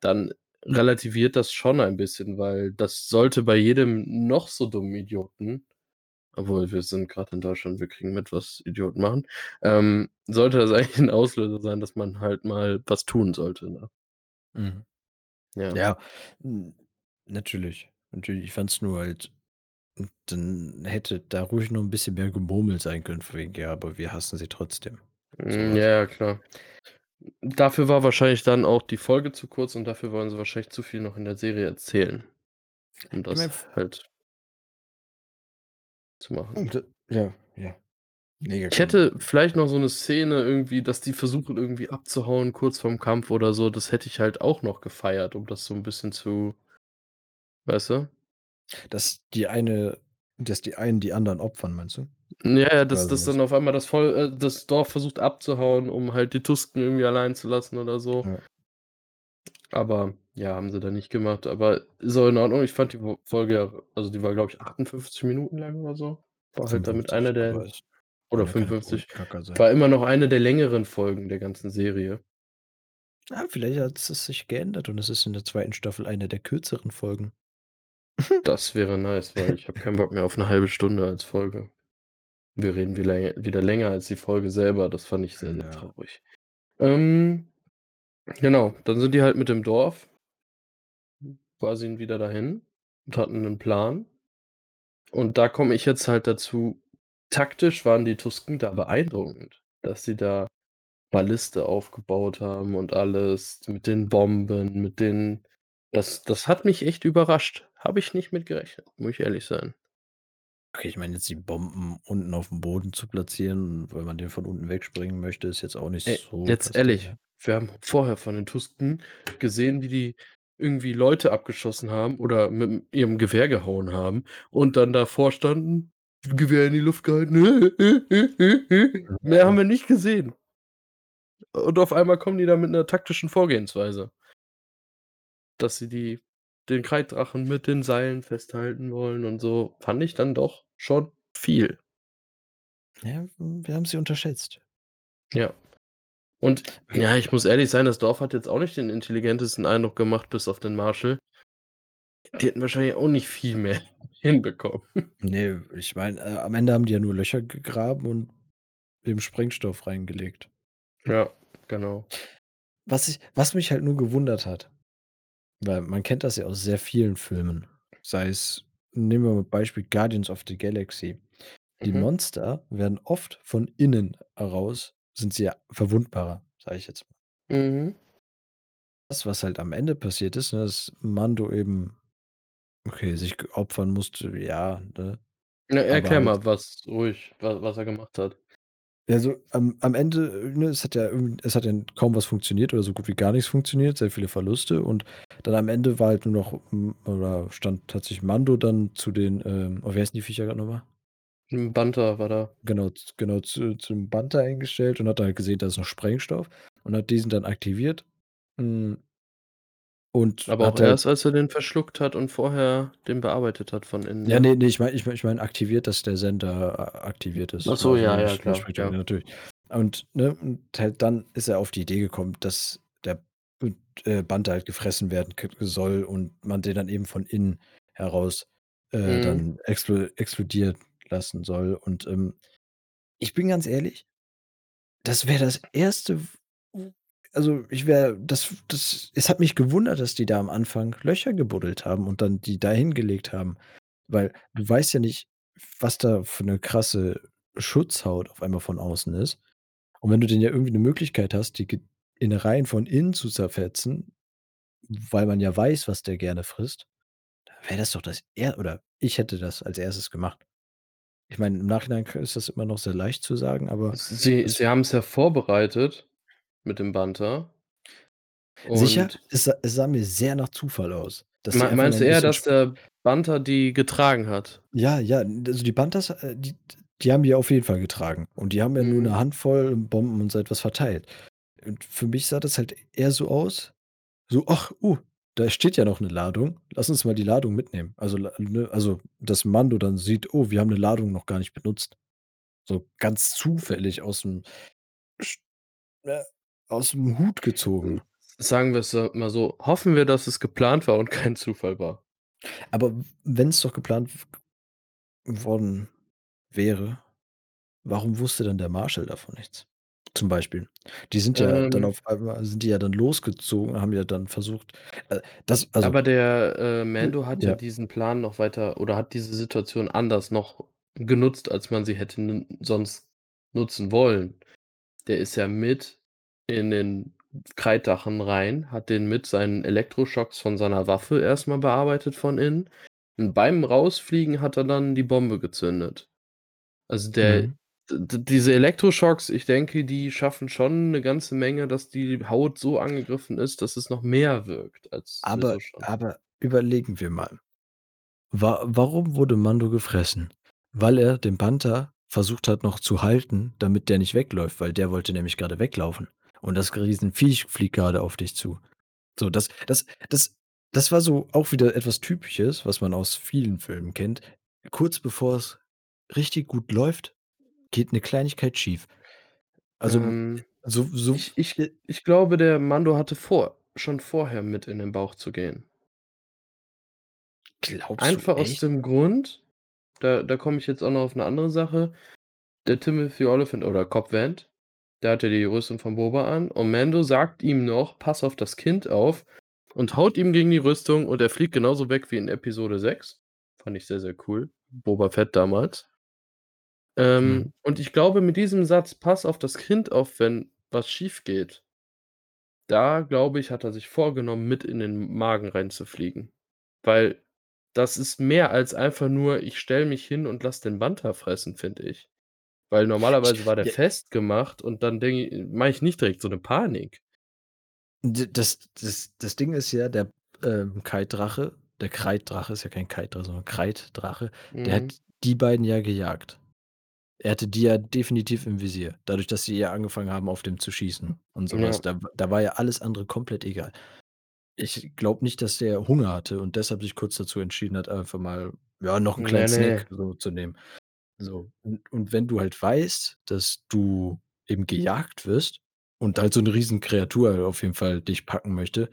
Dann relativiert das schon ein bisschen, weil das sollte bei jedem noch so dummen Idioten obwohl wir sind grad in Deutschland, wir kriegen mit, was Idioten machen, ähm, sollte das [LAUGHS] eigentlich 'n Auslöser sein, dass man halt mal was tun sollte, ne? Mhm. Ja. Ja, hm, natürlich. Natürlich, ich fand's nur halt hm, dann hätte da ruhig noch 'n bisschen mehr Gemurmel sein können von wegen: „Ja, aber wir hassen sie trotzdem.“ So Hm, ja, was. ja, klar. Dafür war wahrscheinlich dann auch die Folge zu kurz und dafür wollen sie wahrscheinlich zu viel noch in der Serie erzählen, um Ich meine das f halt zu machen. Und, äh ja, ja. Mega Ich cool. hätte vielleicht noch so 'ne Szene irgendwie, dass die versuchen, irgendwie abzuhauen kurz vorm Kampf oder so. Das hätte ich halt auch noch gefeiert, um das so 'n bisschen zu weißt du? Dass die eine dass die einen die anderen opfern, meinst du? Ja, ja, dass dass dann auf einmal das Voll äh, das Dorf versucht abzuhauen, um halt die Tusken irgendwie allein zu lassen oder so. Ja. Aber ja, haben sie dann nicht gemacht, aber ist auch in Ordnung. Ich fand die Folge ja also, die war, glaube ich, 58 Minuten lang oder so. War halt damit 55, einer der oder sollen ja keine 55. Brotkacker sein. War immer noch eine der längeren Folgen der ganzen Serie. Ah, vielleicht hat es sich geändert und es ist in der 2. Staffel eine der kürzeren Folgen. Das wäre nice, weil ich habe keinen Bock mehr auf 'ne 1/2 Stunde als Folge. Wir reden wieder länger als die Folge selber. Das fand ich sehr, sehr ja. traurig. Ähm, genau, dann sind die halt mit dem Dorf quasi wieder dahin und hatten 'nen Plan. Und da komme ich jetzt halt dazu. Taktisch waren die Tusken da beeindruckend, dass sie da Balliste aufgebaut haben und alles mit den Bomben, mit den das das hat mich echt überrascht. Habe ich nicht mit gerechnet, muss ich ehrlich sein. Okay, ich meine jetzt die Bomben unten aufm Boden zu platzieren, weil man den von unten wegspringen möchte, ist jetzt auch nicht Ey, so jetzt das Ding, ehrlich, ja. wir haben vorher von den Tusken gesehen, wie die irgendwie Leute abgeschossen haben oder mit ihrem Gewehr gehauen haben und dann davor standen, Gewehr in die Luft gehalten. [LAUGHS] Mehr haben wir nicht gesehen. Und auf einmal kommen die da mit 'ner taktischen Vorgehensweise. Dass sie die den Kreiddrachen mit den Seilen festhalten wollen und so, fand ich dann doch schon viel. Ja, wir haben sie unterschätzt. Ja. Und ja, ich muss ehrlich sein, das Dorf hat jetzt auch nicht den intelligentesten Eindruck gemacht, bis auf den Marshal. Die hätten wahrscheinlich auch nicht viel mehr [LAUGHS] hinbekommen. Ne, ich meine, äh, am Ende haben die ja nur Löcher gegraben und eben Sprengstoff reingelegt. Ja, genau. Was ich was mich halt nur gewundert hat, weil man kennt das ja aus sehr vielen Filmen, sei es nehmen wir mal Beispiel Guardians of the Galaxy. Die Mhm. Monster werden oft von innen heraus sind sie ja verwundbarer, sage ich jetzt mal. Mhm. Das, was halt am Ende passiert ist, ne, dass Mando eben okay, sich opfern musste, ja, ne? Aber erklär halt mal, was ruhig, wa was er gemacht hat. Ja, so am am Ende, ne, es hat ja irgend es hat ja kaum was funktioniert oder so gut wie gar nichts funktioniert, sehr viele Verluste und dann am Ende war halt nur noch hm, oder stand tatsächlich Mando dann zu den, ähm oh, wie heißen die Viecher grad noch mal? 'N Bantha war da. Genau, z genau, zu zum Bantha eingestellt und hat dann halt gesehen, da ist noch Sprengstoff und hat diesen dann aktiviert. Hm und Aber auch hat halt erst, als er den verschluckt hat und vorher den bearbeitet hat von innen, Ja, ne? ne, ne, ich meine ich meine ich meine aktiviert, dass der Sender a aktiviert ist. Ach so, Also, ja, ja, ich klar, ich ja. natürlich. Und, ne, und halt dann ist er auf die Idee gekommen, dass der b äh, halt gefressen werden k soll und man den dann eben von innen heraus, äh, Mhm. dann explo explodieren lassen soll. Und, ähm, ich bin ganz ehrlich das wäre das 1. also, ich wäre das das es hat mich gewundert, dass die da am Anfang Löcher gebuddelt haben und dann die da hingelegt haben, weil du weißt ja nicht, was da für 'ne krasse Schutzhaut auf einmal von außen ist. Und wenn du denn ja irgendwie 'ne Möglichkeit hast, die Innereien von innen zu zerfetzen, weil man ja weiß, was der gerne frisst, dann wäre das doch das er oder ich hätte das als 1. gemacht. Ich meine, im Nachhinein ist das immer noch sehr leicht zu sagen, aber sie sie haben's ja vorbereitet mit dem Bantha. Sicher? Und Es sah es sah mir sehr nach Zufall aus, noch meinst du eher, dass der Bantha die getragen hat? Ja, ja, also, die Banthas, äh, die die haben die auf jeden Fall getragen und die haben ja nur 'ne Mhm. Handvoll Bomben und so etwas verteilt. Und für mich sah das halt eher so aus, so: „Ach, uh, da steht ja noch 'ne Ladung. Lass uns mal die Ladung mitnehmen.“ Also, ne, also, dass Mando dann sieht: „Oh, wir haben 'ne Ladung noch gar nicht benutzt.“ So ganz zufällig aus'm sch ne, aus'm Hut gezogen. sagen wir's, äh, mal so, hoffen wir, dass es geplant war und [LAUGHS] kein Zufall war. Aber w wenn's doch geplant worden wäre, warum wusste dann der Marshal davon nichts? Zum Beispiel. Die sind ja dann Ähm auf einmal sind die ja dann losgezogen, haben ja dann versucht, äh, das also Aber der, äh, Hm, Mando hat ja ja. diesen Plan noch weiter oder hat diese Situation anders noch genutzt, als man sie hätte sonst nutzen wollen. Der ist ja mit in den Kreiddrachen rein, hat den mit seinen Elektroschocks von seiner Waffe erst mal bearbeitet von innen und beim Rausfliegen hat er dann die Bombe gezündet. Also, der Mhm. Diese Elektroschocks, ich denke, die schaffen schon 'ne ganze Menge, dass die Haut so angegriffen ist, dass es noch mehr wirkt als Aber aber überlegen wir mal. Wa warum wurde Mando gefressen? Weil er den Panther versucht hat, noch zu halten, damit der nicht wegläuft, weil der wollte nämlich grade weglaufen. Und das Riesenviech fliegt grade auf dich zu. So, das das das das war so auch wieder etwas Typisches, was man aus vielen Filmen kennt. Kurz bevor es richtig gut läuft, geht 'ne Kleinigkeit schief. Also, hm, Ähm, so so ich ich ich glaube, der Mando hatte vor schon vorher mit in den Bauch zu gehen. Glaubst du Einfach aus echt? dem Grund da da komme ich jetzt auch noch auf 'ne andere Sache. Der Timothy Olyphant oder Cobb Vanth, der hatte die Rüstung von Boba an und Mando sagt ihm noch: „Pass auf das Kind auf“ und haut ihm gegen die Rüstung und er fliegt genauso weg wie in Episode VI. Fand ich sehr, sehr cool. Boba Fett damals. Mhm. Ähm, und ich glaube, mit diesem Satz: „Pass auf das Kind auf, wenn was schiefgeht“ da glaube ich, hat er sich vorgenommen, mit in den Magen reinzufliegen. Weil das ist mehr als einfach nur: „Ich stelle mich hin und lasse den Panther fressen“, finde ich. Weil normalerweise war der ja festgemacht und dann mache ich nicht direkt so 'ne Panik. Das das das Ding ist ja, der, ähm, Kite-Drache der Kreiddrache ist ja kein Kite, sondern Kreiddrache, der Mhm. hat die beiden ja gejagt. Er hatte die ja definitiv im Visier, dadurch, dass sie ja angefangen haben, auf den zu schießen und so was. Ja. Da da war ja alles andere komplett egal. Ich glaube nicht, dass der Hunger hatte und deshalb sich kurz dazu entschieden hat, einfach mal, ja, noch 'n kleinen Ne, Snack ne. so zu nehmen. So, und und wenn du halt weißt, dass du eben gejagt wirst und halt so 'ne Riesenkreatur auf jeden Fall dich packen möchte,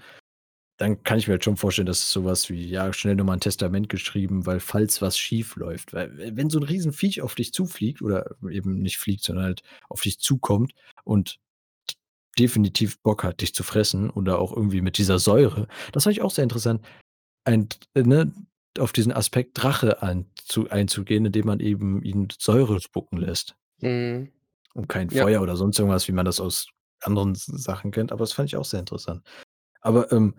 dann kann ich mir halt schon vorstellen, dass so was wie, ja, schnell noch mal 'n Testament geschrieben, weil falls was schiefläuft. Weil we wenn so 'n Riesenviech auf dich zufliegt oder eben nicht fliegt, sondern halt auf dich zukommt und definitiv Bock hat, dich zu fressen oder auch irgendwie mit dieser Säure das fand ich auch sehr interessant, ein ne, auf diesen Aspekt Drache einzu einzugehen, indem man eben ihn Säure spucken lässt. Mhm. Und kein Ja. Feuer oder sonst irgendwas, wie man das aus anderen Sachen kennt, aber das fand ich auch sehr interessant. Aber, ähm,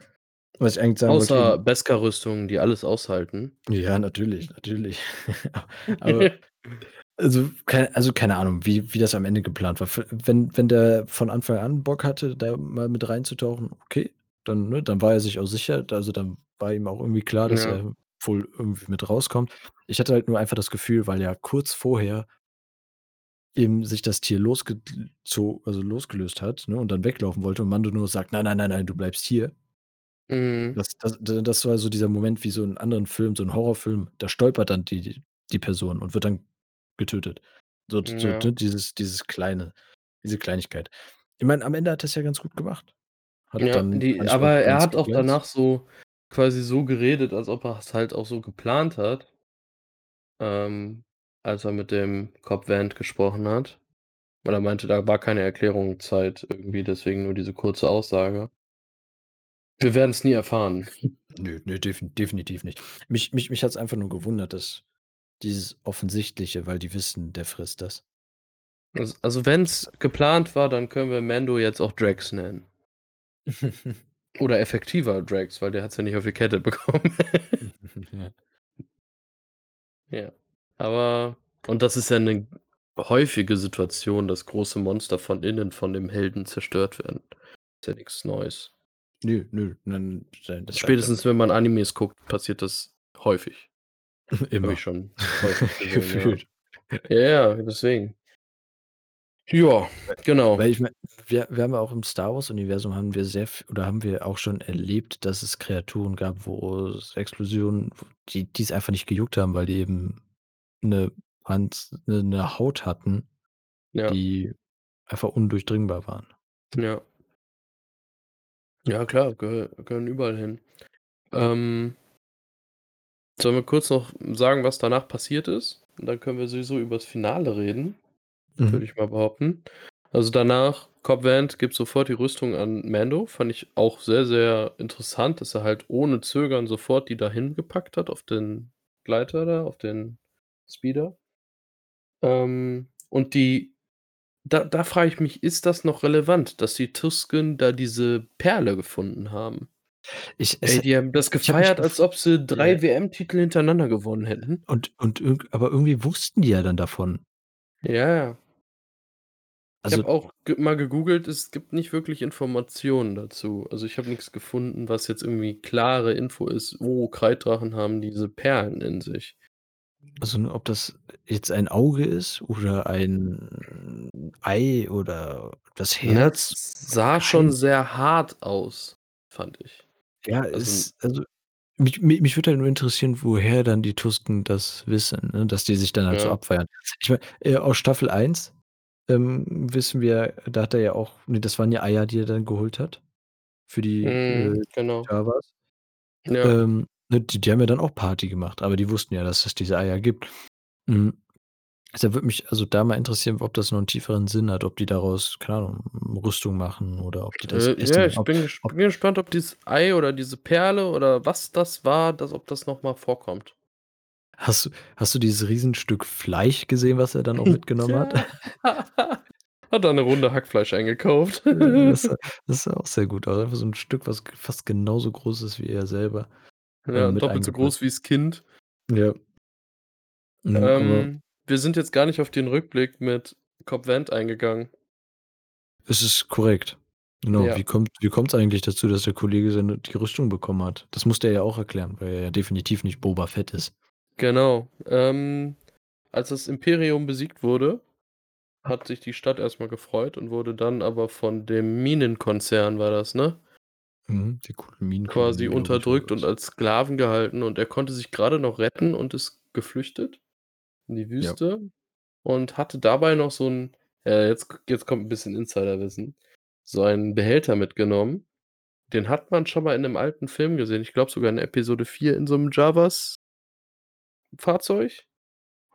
was ich eigentlich sagen wollte Außer Beskar-Rüstungen, die alles aushalten. Ja, natürlich, natürlich. [LAUGHS] Aber [LAUGHS] also, kei also, keine Ahnung, wie wie das am Ende geplant war. Wenn wenn der von Anfang an Bock hatte, da mal mit reinzutauchen, okay, dann ne, dann war er sich auch sicher. Also, dann war ihm auch irgendwie klar, dass Ja. er wohl irgendwie mit rauskommt. Ich hatte halt nur einfach das Gefühl, weil ja kurz vorher eben sich das Tier losge also, losgelöst hat, ne, und dann weglaufen wollte und Mando nur sagt: „Nein, nein, nein, nein, du bleibst hier.“ Mhm. Das das das war so dieser Moment wie so in anderen Filmen, so 'n Horrorfilm, da stolpert dann die die Person und wird dann getötet. So d so, Ja. ne, dieses dieses Kleine diese Kleinigkeit. Ich meine, am Ende hat er's ja ganz gut gemacht. Hat Ja, die aber er hat auch danach so quasi so geredet, als ob er's halt auch so geplant hat ähm, als er mit dem Cobb Vanth gesprochen hat. Weil er meinte, da war keine Erklärung Zeit irgendwie, deswegen nur diese kurze Aussage. Wir werden's nie erfahren. [LAUGHS] Nö, nö, defi definitiv nicht. Mich mich mich hat's einfach nur gewundert, dass dieses Offensichtliche, weil die wissen, der frisst das. Als also, wenn's geplant war, dann können wir Mando jetzt auch Drax nennen. [LAUGHS] Oder effektiver Drax, weil der hat's ja nicht auf die Kette bekommen. [LAUGHS] Ja. Aber und das ist ja 'ne häufige Situation, dass große Monster von innen von dem Helden zerstört werden. Ist ja nix Neues. Nö, nö, sei das Spätestens, wenn man Animes guckt, passiert das häufig. [LAUGHS] Habe ich Immer. schon häufig [LAUGHS] gesehen. Gefühlt. Ja, ja, deswegen. Ja, genau. weil ich meine, wir wir haben ja auch im Star-Wars-Universum haben wir sehr oder haben wir auch schon erlebt, dass es Kreaturen gab, wo es Explosionen, die die es einfach nicht gejuckt haben, weil die eben 'ne Panz 'ne 'ne Haut hatten, Ja. die einfach undurchdringbar waren. Ja. Ja klar, gehö gehören überall hin. Ähm sollen wir kurz noch sagen, was danach passiert ist? Und dann können wir sowieso übers Finale reden, Mhm. würde ich mal behaupten. Also, danach Cobb Vanth gibt sofort die Rüstung an Mando. Fand ich auch sehr, sehr interessant, dass er halt ohne Zögern sofort die dahin gepackt hat auf den Gleiter da, auf den Speeder. Ähm, und die da da frage ich mich, ist das noch relevant, dass die Tusken da diese Perle gefunden haben? Ich Ey, die haben das gefeiert, als ob sie ja. 3 WM-Titel hintereinander gewonnen hätten. Und und aber irgendwie wussten die ja dann davon. Ja, ja. Ich habe Also auch ge mal gegoogelt, es gibt nicht wirklich Informationen dazu. Also, ich habe nix gefunden, was jetzt irgendwie klare Info ist: „Oh, Kreiddrachen haben diese Perlen in sich.“ Also, ob das jetzt ein Auge ist oder ein Ei oder das Herz, es sah schon sehr hart aus, fand ich. Ja, Also es also, mich mi mich würde halt nur interessieren, woher dann die Tusken das wissen, ne, dass die sich dann halt so Ja. abfeiern. Ich meine, äh, aus Staffel 1, ähm, wissen wir, da hat er ja auch ne, das waren ja Eier, die er dann geholt hat für die, Mhm, äh, genau. Ja. Ähm, ne, die die haben ja dann auch Party gemacht, aber die wussten ja, dass es diese Eier gibt. Hm, deshalb würde mich also da mal interessieren, ob das noch 'n tieferen Sinn hat, ob die daraus, keine Ahnung, Rüstung machen oder ob die das Äh, ja, essen, ich ob bin ges ob bin gespannt, ob dieses Ei oder diese Perle oder was das war, dass ob das noch mal vorkommt. Hast du hast du dieses Riesenstück Fleisch gesehen, was er dann auch [LAUGHS] mitgenommen hat? Ja. [LAUGHS] Hat da 'ne Runde Hackfleisch eingekauft. Ja, das [LAUGHS] das sah auch sehr gut aus. Einfach so 'n Stück, was fast genauso groß ist wie er selber, Ja, mit doppelt so groß wie's Kind. Ja. Mhm, Ähm, wir sind jetzt gar nicht auf den Rückblick mit Cobb Vanth eingegangen. Es ist korrekt. Genau, Ja. wie kommt wie kommt's eigentlich dazu, dass der Kollege seine die Rüstung bekommen hat? Das musste er ja auch erklären, weil er ja definitiv nicht Boba Fett ist. Genau. Ähm, als das Imperium besiegt wurde, hat sich die Stadt erst mal gefreut und wurde dann aber von dem Minenkonzern war das, ne? Mhm, die Quasi glaube ich, war unterdrückt und als Sklaven gehalten und er konnte sich grade noch retten und ist geflüchtet in die Ja. Wüste und hatte dabei noch so 'n äh, jetzt jetzt kommt 'n bisschen Insiderwissen, so einen Behälter mitgenommen. Den hat man schon mal in 'nem alten Film gesehen. Ich glaube sogar in Episode 4 in so 'nem Jawas Fahrzeug. [LAUGHS]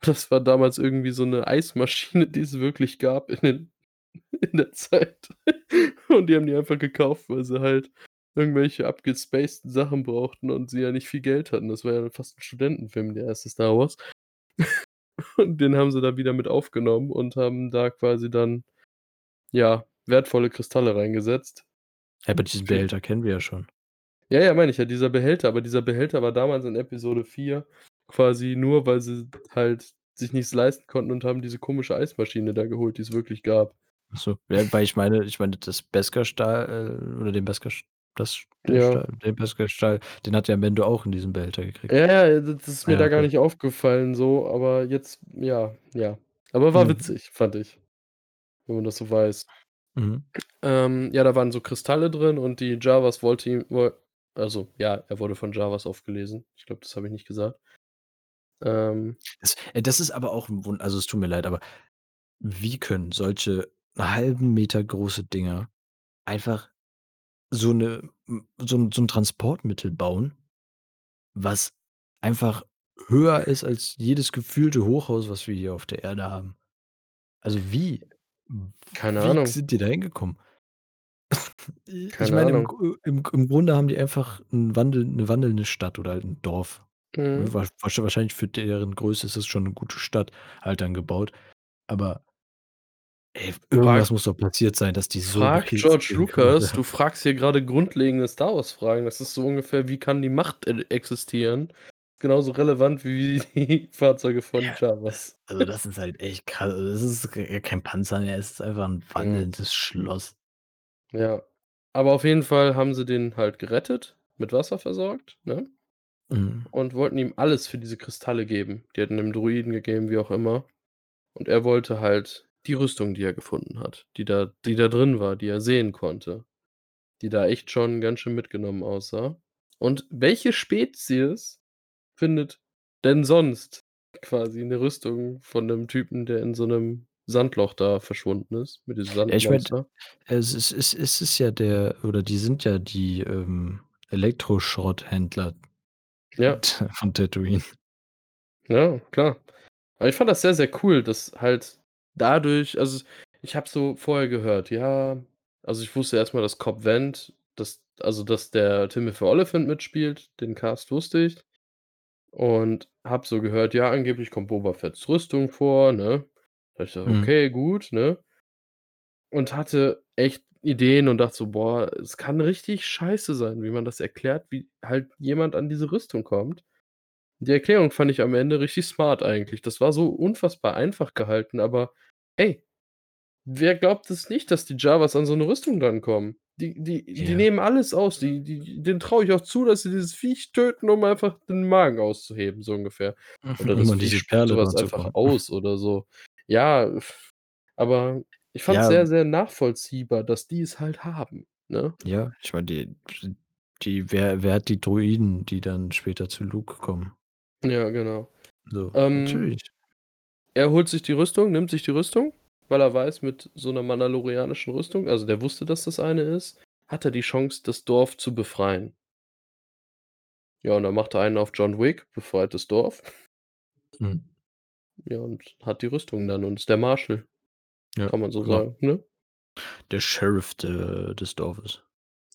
Das war damals irgendwie so 'ne Eismaschine, die es wirklich gab in den [LAUGHS] in der Zeit. [LAUGHS] Und die haben die einfach gekauft, weil sie halt irgendwelche abgespaceden Sachen brauchten und sie ja nicht viel Geld hatten. Das war ja fast 'n Studentenfilm, der erste Star Wars. Und den haben sie da wieder mit aufgenommen und haben da quasi dann, ja, wertvolle Kristalle reingesetzt. Ja, aber diesen Behälter kennen wir ja schon. Ja, ja, meine ich ja, dieser Behälter, aber dieser Behälter war damals in Episode 4 quasi nur, weil sie halt sich nichts leisten konnten und haben diese komische Eismaschine da geholt, die es wirklich gab. Ach so, ja, weil ich meine ich meine, das Beskar-Stahl, äh, oder den Beskar St das der Ja. Stahl den Beskar-Stahl, den hat ja Mendo auch in diesem Behälter gekriegt. Ja, ja, das ist Ah mir ja, da gar okay. nicht aufgefallen so, aber jetzt ja, ja. Aber war Mhm. witzig, fand ich, wenn man das so weiß. Mhm. Ähm, ja, da waren so Kristalle drin und die Jawas wollte ihm also, ja, er wurde von Jawas aufgelesen. Ich glaube, das habe ich nicht gesagt. Ähm Das äh, das ist aber auch 'n Wun also, es tut mir leid, aber wie können solche halben Meter große Dinger einfach so 'ne hm, so 'n so 'n Transportmittel bauen was einfach höher ist als jedes gefühlte Hochhaus, was wir hier auf der Erde haben? Also, wie? Keine wie Ahnung. sind die da hingekommen? [LAUGHS] Ich Keine meine, im Ahnung. Gru im im Grunde haben die einfach 'n Wandel 'ne wandelnde Stadt oder halt 'n Dorf. Mhm. Wa wahrsch wahrscheinlich für deren Größe ist das schon 'ne gute Stadt halt dann gebaut. Aber ey, Frag irgendwas muss doch passiert sein, dass die so frag George [LAUGHS] sind Lucas. gerade. Du fragst hier grade grundlegende Star-Wars-Fragen. Das ist so ungefähr: „Wie kann die Macht e existieren?“ Genauso relevant wie die [LAUGHS] Fahrzeuge von Ja, das Jawas. also, das ist halt echt kra also, das ist kein Panzer mehr, es ist einfach 'n Mhm. wandelndes Schloss. Ja. Aber auf jeden Fall haben sie den halt gerettet, mit Wasser versorgt, ne? Mhm. Und wollten ihm alles für diese Kristalle geben. Die hätten 'nem Druiden gegeben, wie auch immer. Und er wollte halt die Rüstung, die er gefunden hat, die da die da drin war, die er sehen konnte, die da echt schon ganz schön mitgenommen aussah. Und welche Spezies findet denn sonst quasi 'ne Rüstung von 'nem Typen, der in so 'nem Sandloch da verschwunden ist mit diesem Ja, ich Sandmonster? es ist es es ist ja der oder die sind ja die, ähm, Elektroschrotthändler Ja. [LAUGHS] von Tatooine. Ja, klar. Aber ich fand das sehr, sehr cool, dass halt dadurch also, ich habe so vorher gehört, ja also, ich wusste erst mal, dass Cobb Vanth dass also, dass der Timothy Olyphant mitspielt, den Cast wusste ich. Und habe so gehört, ja, angeblich kommt Boba Fetts Rüstung vor, ne? Da ich gesagt: Mhm. „Okay, gut“, ne? Und hatte echt Ideen und dachte so: „Boah, es kann richtig scheiße sein, wie man das erklärt, wie halt jemand an diese Rüstung kommt.“ Die Erklärung fand ich am Ende richtig smart eigentlich. Das war so unfassbar einfach gehalten, aber ey wer glaubt es nicht, dass die Jawas an so 'ne Rüstung drankommen? Die die die Ja. nehmen alles aus. Die die denen traue ich auch zu, dass sie dieses Viech töten, um einfach den Magen auszuheben, so ungefähr. Oder Um das an Viech diese Perle was dran zu einfach kommen. aus oder so. Ja, aber ich fand's Ja. sehr, sehr nachvollziehbar, dass die es halt haben, ne? Ja, ich meine, die die wer wer hat die Droiden, die dann später zu Luke kommen? Ja, genau. So, Ähm natürlich. er holt sich die Rüstung, nimmt sich die Rüstung, weil er weiß, mit so 'ner mandalorianischen Rüstung also, der wusste, dass das eine ist, hat er die Chance, das Dorf zu befreien. Ja, und dann macht er einen auf John Wick, befreit das Dorf. Mhm. Ja, und hat die Rüstung dann und ist der Marshal. Ja, Kann man so genau. sagen, ne? Der Sheriff de des Dorfes.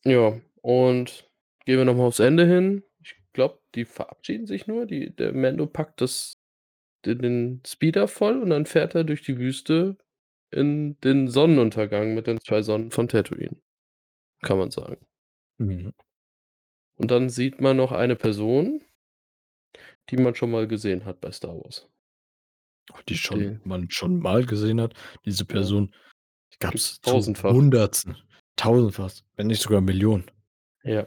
Ja, und gehen wir noch mal aufs Ende hin. Ich glaube, die verabschieden sich nur. Die der Mando packt das den den Speeder voll und dann fährt er durch die Wüste in den Sonnenuntergang mit den 2 Sonnen von Tatooine, kann man sagen. Mhm. Und dann sieht man noch eine Person die man schon mal gesehen hat bei Star Wars. Die schon Die man schon mal gesehen hat. Diese Ja. Person gab's Gibt's zu tausendfach. Hundertsten, tausendfach, wenn nicht sogar Millionen. Ja.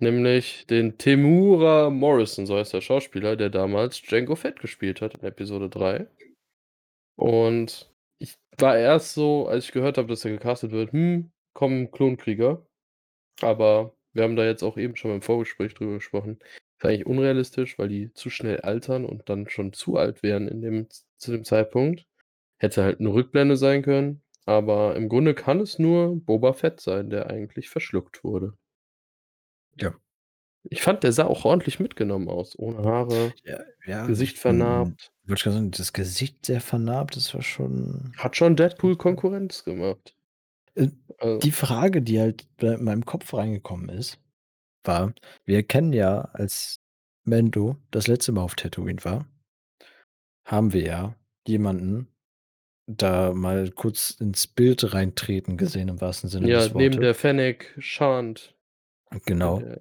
Nämlich den Temuera Morrison, so heißt der Schauspieler, der damals Jango Fett gespielt hat in Episode 3. Und ich war erst so, als ich gehört habe, dass er gecastet wird: „Hm, kommen Klonkrieger.“ Aber wir haben da jetzt auch eben schon im Vorgespräch drüber gesprochen. Ist eigentlich unrealistisch, weil die zu schnell altern und dann schon zu alt wären in dem zu dem Zeitpunkt. Hätte halt 'ne Rückblende sein können, aber im Grunde kann es nur Boba Fett sein, der eigentlich verschluckt wurde. Ja. Ich fand, der sah auch ordentlich mitgenommen aus, ohne Haare, Ja, ja, Gesicht hm, vernarbt. ich grad sagen, das Gesicht sehr vernarbt, das war schon Hat schon Deadpool [LAUGHS] Konkurrenz gemacht. Äh, Also die Frage, die halt in meinem Kopf reingekommen ist, war: Wir kennen ja, als Mando das letzte Mal auf Tatooine war haben wir ja jemanden da mal kurz ins Bild reintreten gesehen im wahrsten Sinne Ja, des neben Wortes. der Fennec Shand. Genau. Ja.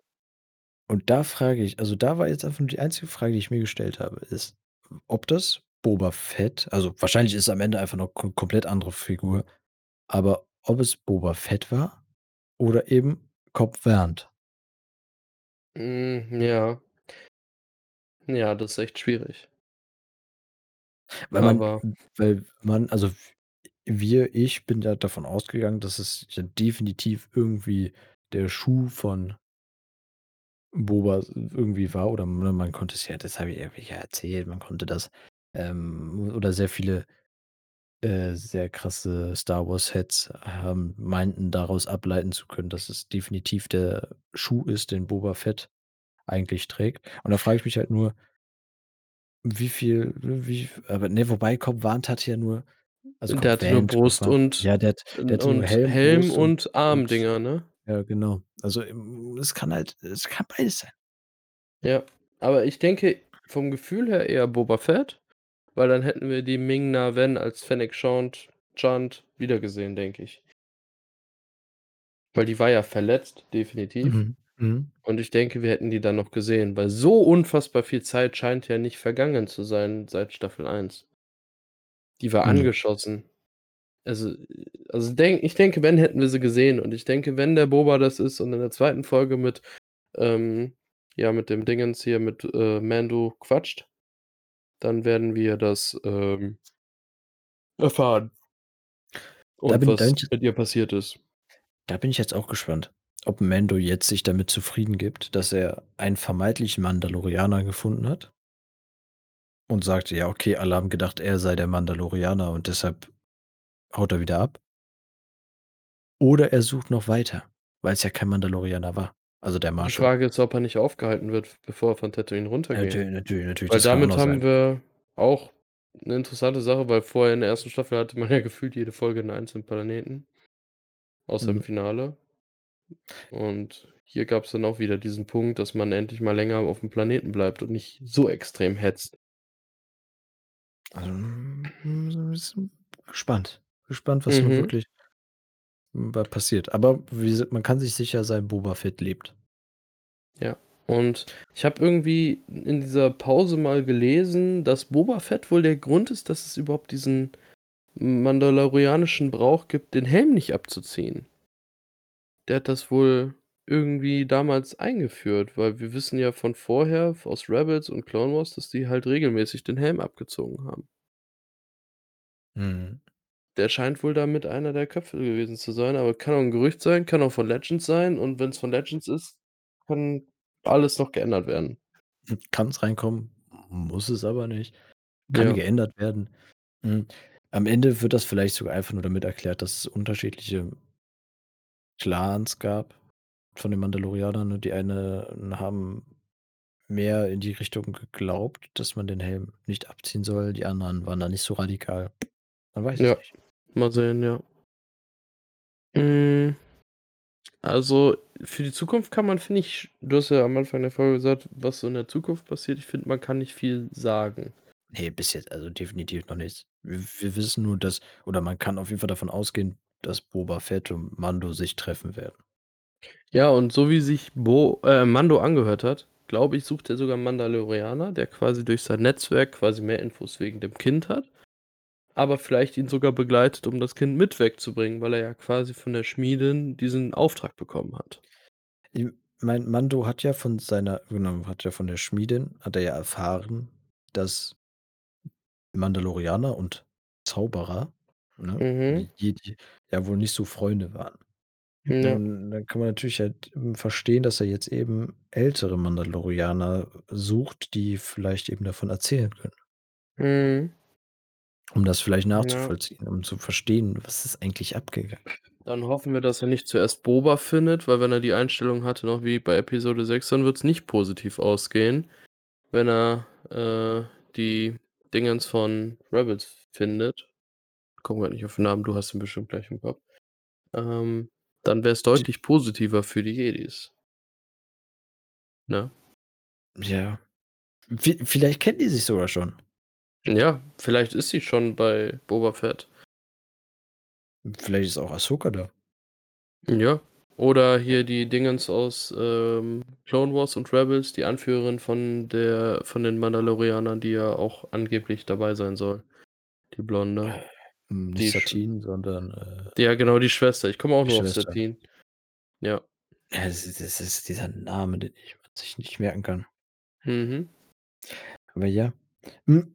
Und da frage ich also, da war jetzt einfach die einzige Frage, die ich mir gestellt habe, ist, ob das Boba Fett also, wahrscheinlich ist es am Ende einfach 'ne ko komplett andere Figur, aber ob es Boba Fett war oder eben Cobb Vanth. Hm, ja. Ja, das ist echt schwierig. Weil man Aber weil man also, wir ich bin da davon ausgegangen, dass es ja definitiv irgendwie der Schuh von Boba irgendwie war oder ne, man konnte es ja das habe ich habe ich ja erzählt, man konnte das, ähm oder sehr viele, äh, sehr krasse Star-Wars-Heads haben meinten, daraus ableiten zu können, dass es definitiv der Schuh ist, den Boba Fett eigentlich trägt. Und da frage ich mich halt nur wie viel wie aber ne, wobei Cobb Vanth hatte ja nur also, Der hatte nur Brust und ja, der hat der nur und Helm, Helm Brust und und und Armdinger, ne? ja, genau. Also, ähm, es kann halt es kann beides sein. Ja, aber ich denke vom Gefühl her eher Boba Fett, weil dann hätten wir die Ming-Na Wen als Fennec Shand Shand wiedergesehen, denke ich. Weil die war ja verletzt, definitiv. Mhm, mhm. Und ich denke, wir hätten die dann noch gesehen, weil so unfassbar viel Zeit scheint ja nicht vergangen zu sein seit Staffel 1. Die war Ne. angeschossen. Also, also, denk ich denke, wenn, hätten wir sie gesehen und ich denke, wenn der Boba das ist und in der 2. Folge mit ähm, ja, mit dem Dingens hier mit, äh, Mando quatscht, dann werden wir das, ähm erfahren. Und bin da bin was ich mit ihr passiert ist. da bin ich jetzt auch gespannt, ob Mando jetzt sich damit zufrieden gibt, dass er einen vermeintlichen Mandalorianer gefunden hat und sagt: „Ja, okay, alle haben gedacht, er sei der Mandalorianer und deshalb haut er wieder ab.“ Oder er sucht noch weiter, weil's ja kein Mandalorianer war, also, der Die Marshal. Frage ist, ob er nicht aufgehalten wird, bevor er von Tatooine runtergeht. natür natür natürlich, Weil damit haben sein. wir auch 'ne interessante Sache, weil vorher in der 1. Staffel hatte man ja [LAUGHS] gefühlt jede Folge 'n einzelnen Planeten. Außer im Mhm. Finale. Und hier gab's dann auch wieder diesen Punkt, dass man endlich mal länger auf'm Planeten bleibt und nicht so extrem hetzt. Also, hm, so 'n bisschen gespannt. Gespannt, was Mhm. wirklich passiert. Aber wie man kann sich sicher sein, Boba Fett lebt. Ja, und ich habe irgendwie in dieser Pause mal gelesen, dass Boba Fett wohl der Grund ist, dass es überhaupt diesen mandalorianischen Brauch gibt, den Helm nicht abzuziehen. Der hat das wohl irgendwie damals eingeführt, weil wir wissen ja von vorher aus Rebels und Clone Wars, dass die halt regelmäßig den Helm abgezogen haben. Mhm. Der scheint wohl damit einer der Köpfe gewesen zu sein, aber kann auch 'n Gerücht sein, kann auch von Legends sein und wenn's von Legends ist, kann alles noch geändert werden. Hm, kann's reinkommen, muss es aber nicht. Kann Ja. geändert werden. Hm, am Ende wird das vielleicht sogar einfach nur damit erklärt, dass es unterschiedliche Clans gab von den Mandalorianern, ne? Die einen haben mehr in die Richtung geglaubt, dass man den Helm nicht abziehen soll, die anderen waren da nicht so radikal. Man weiß es Ja, nicht. Mal sehen, ja. Hm, also, für die Zukunft kann man, finde ich du hast ja am Anfang der Folge gesagt, was so in der Zukunft passiert. Ich finde, man kann nicht viel sagen. Ne, bis jetzt also definitiv noch nichts. Wir wir wissen nur, dass oder man kann auf jeden Fall davon ausgehen, dass Boba Fett und Mando sich treffen werden. Ja, und so wie sich Bo äh, Mando angehört hat, glaube ich, sucht er sogar 'n Mandalorianer, der quasi durch sein Netzwerk quasi mehr Infos wegen dem Kind hat, aber vielleicht ihn sogar begleitet, um das Kind mit wegzubringen, weil er ja quasi von der Schmiedin diesen Auftrag bekommen hat. Hm, mein Mando hat ja von seiner genau, hat ja von der Schmiedin hat er ja erfahren, dass Mandalorianer und Zauberer, ne, Mhm. wie Jedi, ja wohl nicht so Freunde waren. Ja. Und dann kann man natürlich halt, hm, verstehen, dass er jetzt eben ältere Mandalorianer sucht, die vielleicht eben davon erzählen können. Mhm. Um das vielleicht Ja. nachzuvollziehen, um zu verstehen, was ist eigentlich abgegangen? Dann hoffen wir, dass er nicht zuerst Boba findet, weil wenn er die Einstellung hatte, noch wie bei Episode 6, dann wird's nicht positiv ausgehen. Wenn er, äh, die Dingens von Rebels findet, komme grad nicht auf den Namen, du hast ihn bestimmt gleich im Kopf, ähm, dann wär's Die deutlich positiver für die Jedis. Ne? Ja. Vi vielleicht kennen die sich sogar schon. Ja, vielleicht ist sie schon bei Boba Fett. Vielleicht ist auch Ahsoka da. Ja. Oder hier die Dingens aus, ähm, Clone Wars und Rebels, die Anführerin von der von den Mandalorianern, die ja auch angeblich dabei sein soll, die Blonde. Hm, nicht Die Sch Satine, sondern, äh Ja, genau, die Schwester. Ich komme auch nur auf Schwester. Satine. Ja. Ja, das ist das ist dieser Name, den ich sich nicht merken kann. Mhm. Aber ja. Hm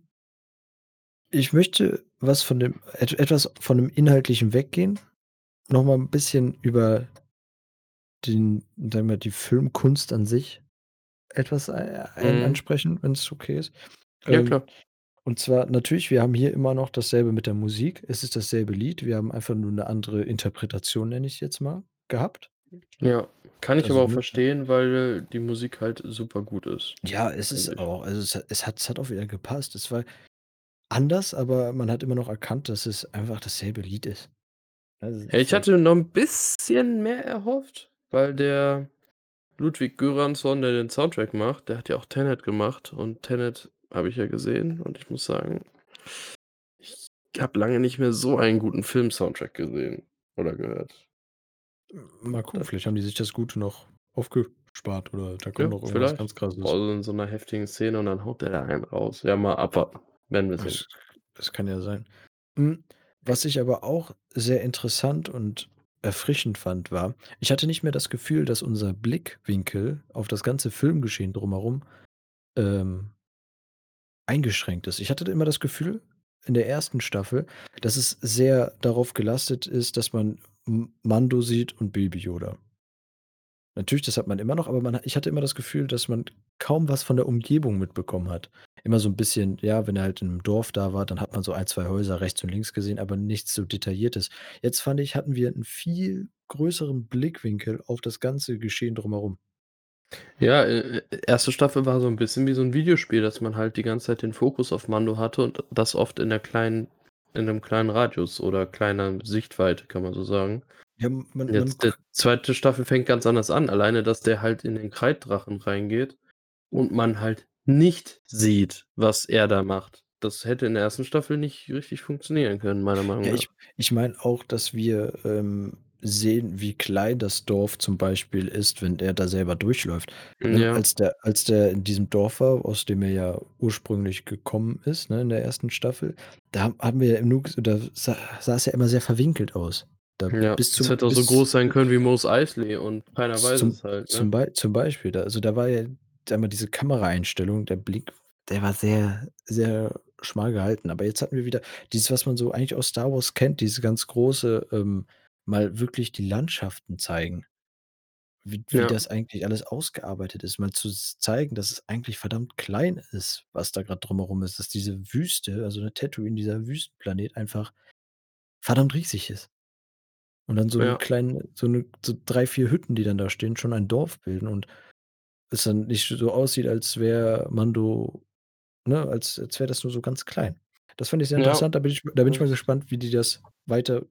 ich möchte was von dem et etwas von dem Inhaltlichen weggehen, noch mal 'n bisschen über den sagen wir, die Filmkunst an sich etwas, äh, ein Mhm. ansprechen, wenn's okay ist. Ja, Ähm, klar. und zwar natürlich, wir haben hier immer noch dasselbe mit der Musik. Es ist dasselbe Lied. Wir haben einfach nur 'ne andere Interpretation, nenne ich's jetzt mal, gehabt. Ja, kann ich aber Also, auch ne verstehen, weil die Musik halt supergut ist, Ja, ist es eigentlich. auch. Also, es hat es hat es hat auch wieder gepasst. Es war anders, aber man hat immer noch erkannt, dass es einfach dasselbe Lied ist. Also, Ja, ich hatte noch 'n bisschen mehr erhofft, weil der Ludwig Göransson, der den Soundtrack macht, der hat ja auch Tenet gemacht und Tenet habe ich ja gesehen und ich muss sagen ich habe lange nicht mehr so einen guten Film-Soundtrack gesehen oder gehört. Mal gucken, vielleicht haben die sich das Gute noch aufgespart oder da kommt Ja, noch irgendwas vielleicht. ganz Krasses. Also, in so 'ner heftigen Szene und dann haut der da einen raus. Ja, mal abwarten. Werden wir sehen. Das das kann ja sein. Hm, was ich aber auch sehr interessant und erfrischend fand, war ich hatte nicht mehr das Gefühl, dass unser Blickwinkel auf das ganze Filmgeschehen drumherum, ähm eingeschränkt ist. Ich hatte immer das Gefühl in der 1. Staffel, dass es sehr darauf gelastet ist, dass man Mando sieht und Baby Yoda. Natürlich, das hat man immer noch, aber man ich hatte immer das Gefühl, dass man kaum was von der Umgebung mitbekommen hat. Immer so 'n bisschen ja, wenn er halt in 'nem Dorf da war, dann hat man so 1, 2 Häuser rechts und links gesehen, aber nichts so Detailliertes. Jetzt fand ich, hatten wir 'n viel größeren Blickwinkel auf das ganze Geschehen drumherum. Ja, äh, äh, 1. Staffel war so 'n bisschen wie so 'n Videospiel, dass man halt die ganze Zeit den Fokus auf Mando hatte und das oft in der kleinen in 'nem kleinen Radius oder kleiner Sichtweite, kann man so sagen. Ja, man man Jetzt der k 2. Staffel fängt ganz anders an. Alleine, dass der halt in den Kreiddrachen reingeht und man halt nicht sieht, was er da macht. Das hätte in der 1. Staffel nicht richtig funktionieren können, meiner Meinung Ja, nach. ich ich meine auch, dass wir, ähm sehen, wie klein das Dorf zum Beispiel ist, wenn er da selber durchläuft. Ja. als der als der in diesem Dorf war, aus dem er ja ursprünglich gekommen ist, ne, in der 1. Staffel, da haben wir ja nur ges da sah sah es ja immer sehr verwinkelt aus. Da Ja, bis es zum hätte auch so groß sein können wie Mos Eisley und keiner weiß zum es halt, zum ne? Bei zum Beispiel, da also, da war ja sage mal, diese Kameraeinstellung, der Blick, der war sehr, sehr schmal gehalten. Aber jetzt hatten wir wieder dieses, was man so eigentlich aus Star Wars kennt, diese ganz große, ähm mal wirklich die Landschaften zeigen. Wie wie Ja. das eigentlich alles ausgearbeitet ist, mal zu s zeigen, dass es eigentlich verdammt klein ist, was da grad drumherum ist, dass diese Wüste, also, ne, Tatooine, dieser Wüstenplanet einfach verdammt riesig ist. Und dann so 'ne Ja. kleine so 'ne so 3, 4 Hütten, die dann da stehen, schon ein Dorf bilden und es dann nicht so aussieht, als wäre Mando ne, als als wäre das nur so ganz klein. Das fand ich sehr Ja. interessant, da bin ich da bin ich mal gespannt, wie die das weiter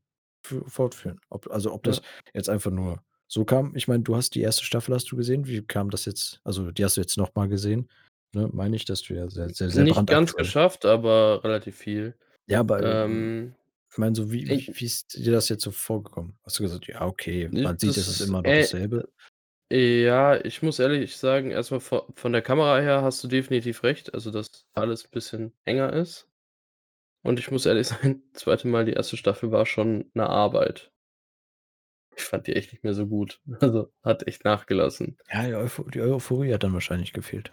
fü fortführen. Ob also, ob das Ja. jetzt einfach nur so kam. Ich meine, du hast die 1. Staffel hast du gesehen. Wie kam das jetzt also, die hast du jetzt noch mal gesehen, ne, meine ich, dass du ja sehr, sehr, sehr Nicht ganz geschafft, aber relativ viel. Ja, aber, ähm, Ähm, ich meine so, wie wie wie ist dir das jetzt so vorgekommen? Hast du gesagt: „Ja, okay, Äh, man sieht, es ist immer noch äh dasselbe?“ Ja, ich muss ehrlich sagen, erst mal vo von der Kamera her hast du definitiv recht, also, dass alles bisschen enger ist. Und ich muss ehrlich [LAUGHS] sein, 2. Mal die 1. Staffel war schon 'ne Arbeit. Ich fand die echt nicht mehr so gut. [LAUGHS] Also, hat echt nachgelassen. Ja, die Eupho die Euphorie hat dann wahrscheinlich gefehlt.